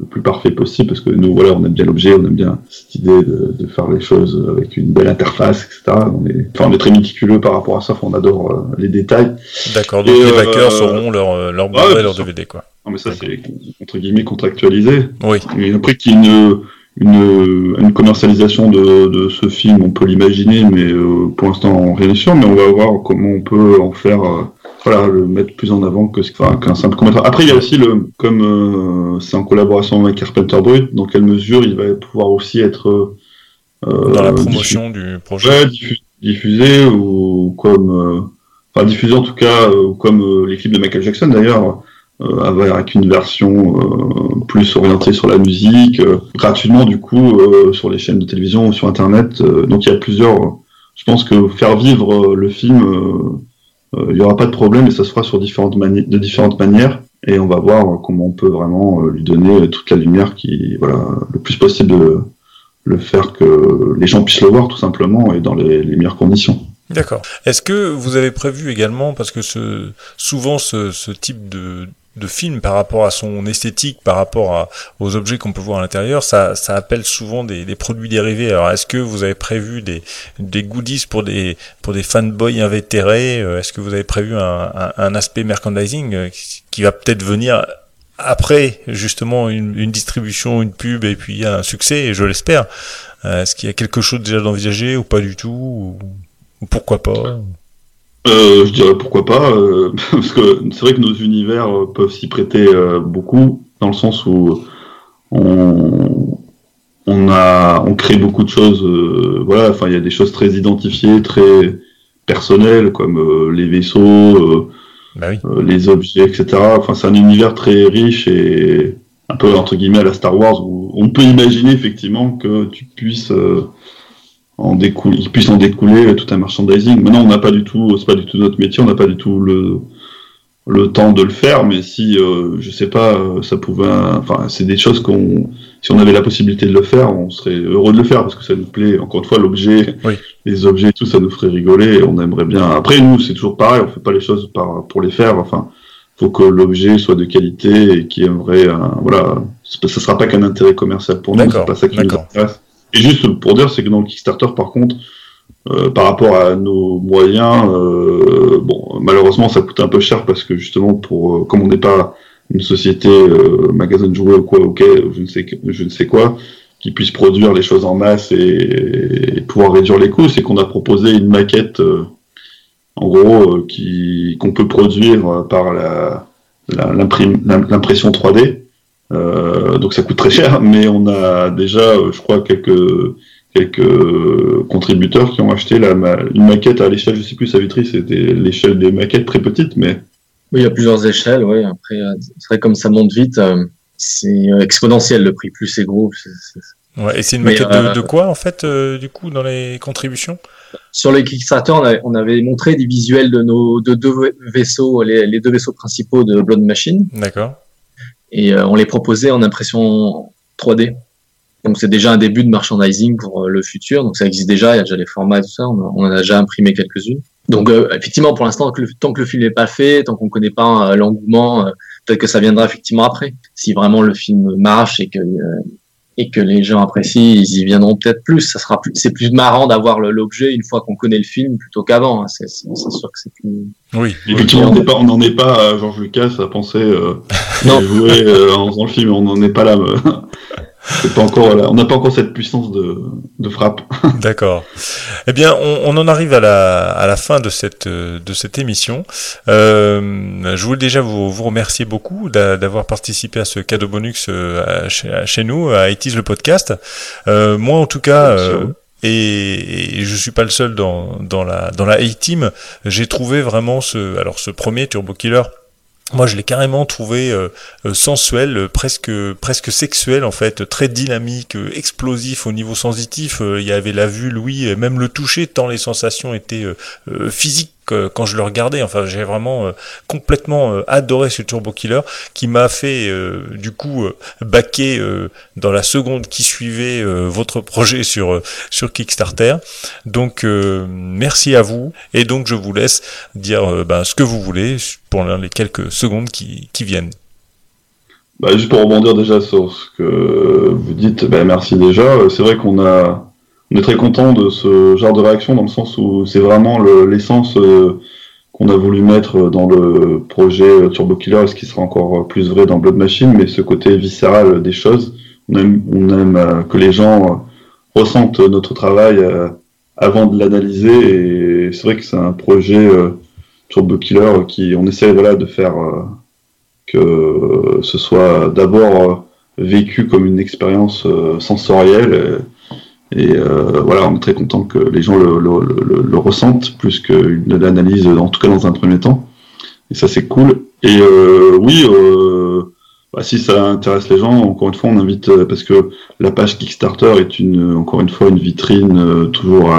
le plus parfait possible, parce que nous, voilà, on aime bien l'objet, on aime bien cette idée de, de, faire les choses avec une belle interface, etc. On est, enfin, on est très méticuleux par rapport à ça, on adore euh, les détails. D'accord, donc les backers auront leur, leur Blu-ray, leur DVD, quoi. Non, mais ça, c'est entre guillemets contractualisé. Oui. Et après qu'il y ait une, une, une, commercialisation de, de, ce film, on peut l'imaginer, mais euh, pour l'instant, rien n'est sûr. Mais on va voir comment on peut en faire, euh, voilà, le mettre plus en avant que qu'un simple commentaire. Après, il y a aussi le, comme euh, c'est en collaboration avec Carpenter Brut, dans quelle mesure il va pouvoir aussi être dans la promotion du projet, ouais, diffusé ou comme, enfin diffusé en tout cas, ou comme les clips de Michael Jackson d'ailleurs euh, avec une version euh, plus orientée sur la musique, euh, gratuitement du coup sur les chaînes de télévision ou sur Internet. donc il y a plusieurs. je pense que faire vivre le film, il n'y aura pas de problème et ça se fera sur différentes de différentes manières et on va voir comment on peut vraiment lui donner toute la lumière qui, voilà, le plus possible de le faire que les gens puissent le voir tout simplement et dans les, les meilleures conditions. D'accord. Est-ce que vous avez prévu également, parce que ce, souvent ce, ce type de, de film par rapport à son esthétique, par rapport à, aux objets qu'on peut voir à l'intérieur, ça, ça appelle souvent des, des produits dérivés. Alors, est-ce que vous avez prévu des, des goodies pour des, pour des fanboys invétérés? Est-ce que vous avez prévu un, un, un aspect merchandising euh, qui va peut-être venir après justement une, une, distribution, une pub et puis un succès, je l'espère? Euh, est-ce qu'il y a quelque chose déjà d'envisagé ou pas du tout? Ou, ou pourquoi pas? Euh, je dirais pourquoi pas, euh, parce que c'est vrai que nos univers euh, peuvent s'y prêter euh, beaucoup, dans le sens où on, on a, on crée beaucoup de choses. voilà, enfin, il y a des choses très identifiées, très personnelles, comme les vaisseaux, bah oui. les objets, etc. Enfin, c'est un univers très riche et un peu entre guillemets à la Star Wars, où on peut imaginer effectivement que tu puisses en découle, il puisse en découler tout un merchandising. Maintenant, on n'a pas du tout, c'est pas du tout notre métier, on n'a pas du tout le, le temps de le faire, mais si, euh, je sais pas, euh, ça pouvait, enfin, c'est des choses qu'on, si on avait la possibilité de le faire, on serait heureux de le faire parce que ça nous plaît. Encore une fois, l'objet, oui. les objets, tout, ça nous ferait rigoler. Et on aimerait bien. Après, nous, c'est toujours pareil, on fait pas les choses par, pour les faire. Enfin, faut que l'objet soit de qualité et qui aimerait, voilà, ça sera pas qu'un intérêt commercial pour nous, c'est pas ça qui nous intéresse. Et juste pour dire, c'est que dans le Kickstarter, par contre, euh, par rapport à nos moyens, euh, bon, malheureusement, ça coûte un peu cher parce que justement, pour euh, comme on n'est pas une société euh, magasin de jouets ou quoi, ok, je ne sais je ne sais quoi, qui puisse produire les choses en masse et, pouvoir réduire les coûts, c'est qu'on a proposé une maquette, en gros, qui qu'on peut produire par la l'impression 3D euh, donc ça coûte très cher, mais on a déjà, euh, je crois, quelques quelques contributeurs qui ont acheté la, une maquette à l'échelle, je sais plus, sa vitrice, c'était l'échelle des maquettes très petites, mais... Oui, il y a plusieurs échelles, oui. Après, euh, c'est vrai, comme ça monte vite, c'est exponentiel le prix. Plus c'est gros. Ouais, et c'est une maquette de, de, quoi, en fait, euh, du coup, dans les contributions? Sur les Kickstarter, on avait, on avait, montré des visuels de nos de deux vaisseaux, les, les deux vaisseaux principaux de Blood Machine. D'accord et euh, on les proposait en impression 3D. Donc c'est déjà un début de merchandising pour euh, le futur. Donc ça existe déjà, il y a déjà les formats et tout ça. On, en a déjà imprimé quelques-unes. Donc euh, effectivement, pour l'instant, tant que le film n'est pas fait, tant qu'on connaît pas l'engouement, peut-être que ça viendra effectivement après. Si vraiment le film marche et que et que les gens apprécient, ils y viendront peut-être plus. Ça sera plus, c'est plus marrant d'avoir l'objet une fois qu'on connaît le film plutôt qu'avant. Hein. C'est sûr que c'est plus. Oui. Effectivement, on n'en est pas, on n'en est pas. Georges Lucas à penser euh, non. jouer euh, en faisant le film. On n'en est pas là. Pas encore, on n'a pas encore cette puissance de, de frappe. D'accord. Eh bien, on, on, en arrive à la, à la fin de cette, de cette émission. Euh, je voulais déjà vous, vous remercier beaucoup d'avoir participé à ce cadeau bonus euh, chez, chez, nous, à ITIS le podcast. Euh, moi, en tout cas, euh, et, et, je suis pas le seul dans, dans la, dans la A-Team, j'ai trouvé vraiment ce, alors ce premier Turbo Killer moi, je l'ai carrément trouvé euh, euh sensuel, euh, presque presque sexuel en fait, très dynamique, explosif au niveau sensitif. il y avait la vue, l'ouïe, même le toucher, tant les sensations étaient physiques quand je le regardais. Enfin, j'ai vraiment euh, complètement euh, adoré ce Turbo Killer qui m'a fait euh, du coup baquer dans la seconde qui suivait votre projet sur sur Kickstarter. Donc merci à vous et donc je vous laisse dire ben, ce que vous voulez pour les quelques secondes qui, qui viennent. Bah, juste pour rebondir déjà sur ce que vous dites, bah, merci déjà. C'est vrai qu'on a on est très content de ce genre de réaction dans le sens où c'est vraiment l'essence euh, qu'on a voulu mettre dans le projet Turbo Killer, ce qui sera encore plus vrai dans Blood Machine, mais ce côté viscéral des choses. On aime, euh, que les gens euh, ressentent notre travail avant de l'analyser et c'est vrai que c'est un projet Turbo Killer qui on essaie voilà de faire que ce soit d'abord vécu comme une expérience sensorielle et euh, voilà, on est très content que les gens le, ressentent plus qu'une analyse, en tout cas dans un premier temps. Et ça, c'est cool. Et euh, oui, euh, bah, si ça intéresse les gens, encore une fois, on invite parce que la page Kickstarter est une, encore une fois, une vitrine toujours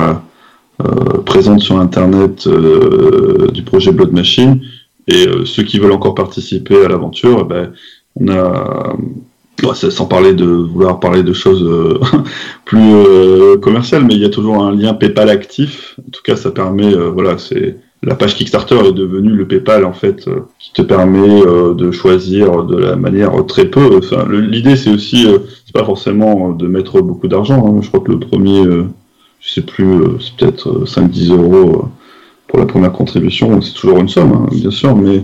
présente sur Internet du projet Blood Machine. Et ceux qui veulent encore participer à l'aventure, eh ben, on a sans parler de vouloir parler de choses euh, plus euh, commerciales, mais il y a toujours un lien PayPal actif. En tout cas, ça permet, euh, voilà, c'est la page Kickstarter est devenue le PayPal en fait, qui te permet de choisir de la manière très peu. Enfin, l'idée c'est aussi, c'est pas forcément de mettre beaucoup d'argent. Hein. Je crois que le premier, je sais plus, c'est peut-être 5-10 euros pour la première contribution. C'est toujours une somme, hein, bien sûr, mais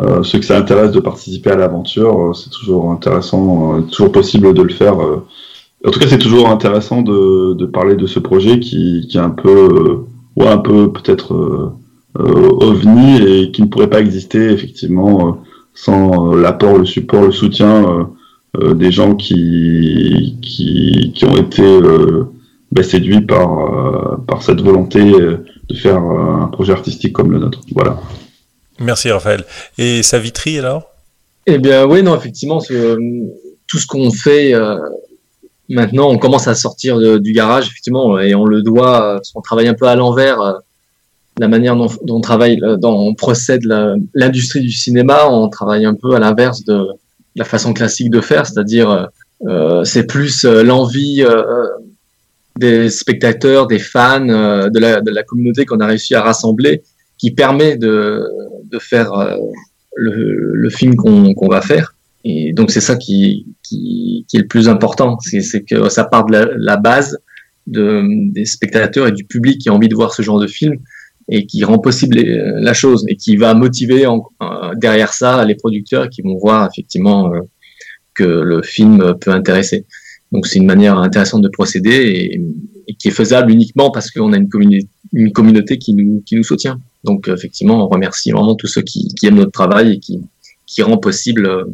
euh, ceux que ça intéresse de participer à l'aventure, euh, c'est toujours intéressant, euh, toujours possible de le faire. En tout cas, c'est toujours intéressant de, de, parler de ce projet qui, qui est un peu, ou un peu peut-être ovni et qui ne pourrait pas exister effectivement sans l'apport, le support, le soutien des gens qui, qui, qui ont été bah, séduits par, par cette volonté de faire un projet artistique comme le nôtre. Voilà. Merci Raphaël. Et Savitri alors? Eh bien oui, non, effectivement, tout ce qu'on fait euh, maintenant, on commence à sortir du garage, effectivement, et on le doit, parce qu'on travaille un peu à l'envers, euh, la manière dont, on travaille, euh, dont on procède l'industrie du cinéma, on travaille un peu à l'inverse de la façon classique de faire, c'est-à-dire c'est plus l'envie des spectateurs, des fans, de la communauté qu'on a réussi à rassembler qui permet de, de faire euh, le, film qu'on va faire. Et donc c'est ça qui, qui, est le plus important, c'est que ça part de la, base de, des spectateurs et du public qui a envie de voir ce genre de film et qui rend possible la chose et qui va motiver euh, derrière ça les producteurs qui vont voir effectivement euh, que le film peut intéresser. Donc c'est une manière intéressante de procéder et, et qui est faisable uniquement parce qu'on a une, une communauté qui nous, qui nous soutient. Donc effectivement, on remercie vraiment tous ceux qui, aiment notre travail et qui, qui rend possible euh,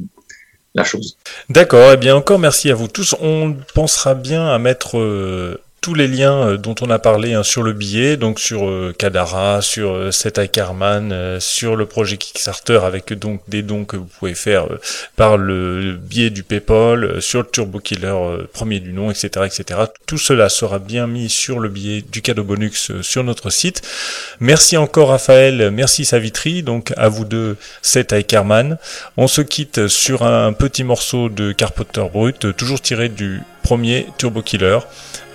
la chose. D'accord, et eh bien encore merci à vous tous. On pensera bien à mettre euh, tous les liens euh, dont on a parlé hein, sur le billet, donc sur euh, Kadara, sur euh, Setai Karman, sur le projet Kickstarter avec donc des dons que vous pouvez faire par le biais du PayPal, sur le Turbo Killer premier du nom, etc., etc. Tout cela sera bien mis sur le billet du cadeau bonus sur notre site. Merci encore Raphaël, merci Savitri, donc à vous deux Setai Karman. On se quitte sur un petit morceau de Carpenter Brut, toujours tiré du premier Turbo Killer.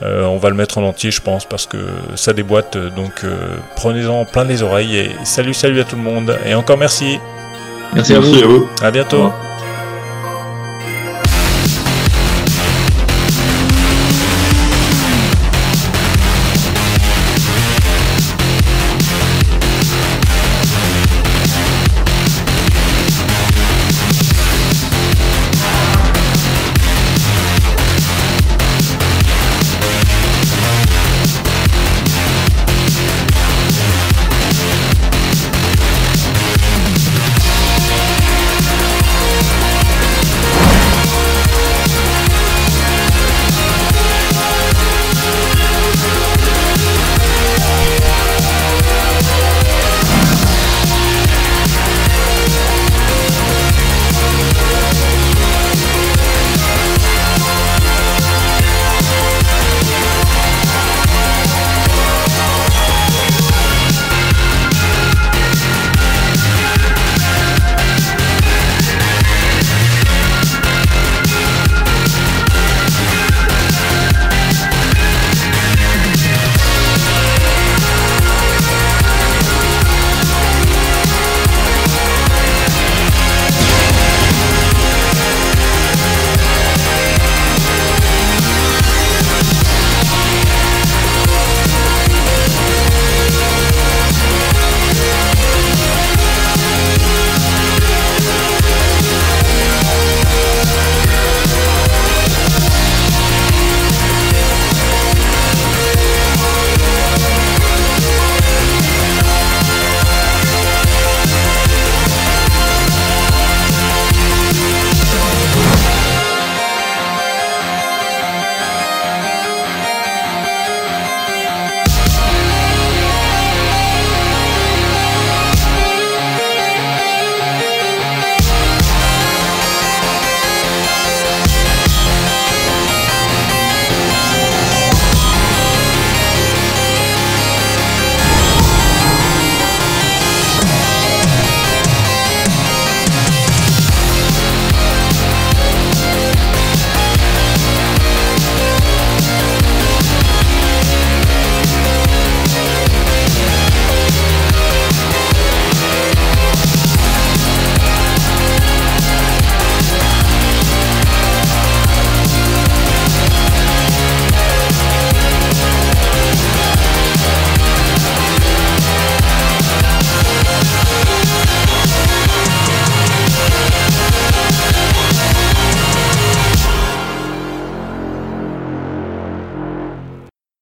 Euh, on va le mettre en entier, je pense, parce que ça déboîte. Donc euh, prenez-en plein les oreilles et salut, salut à tout le monde. Et encore merci. Merci, à, vous. à bientôt.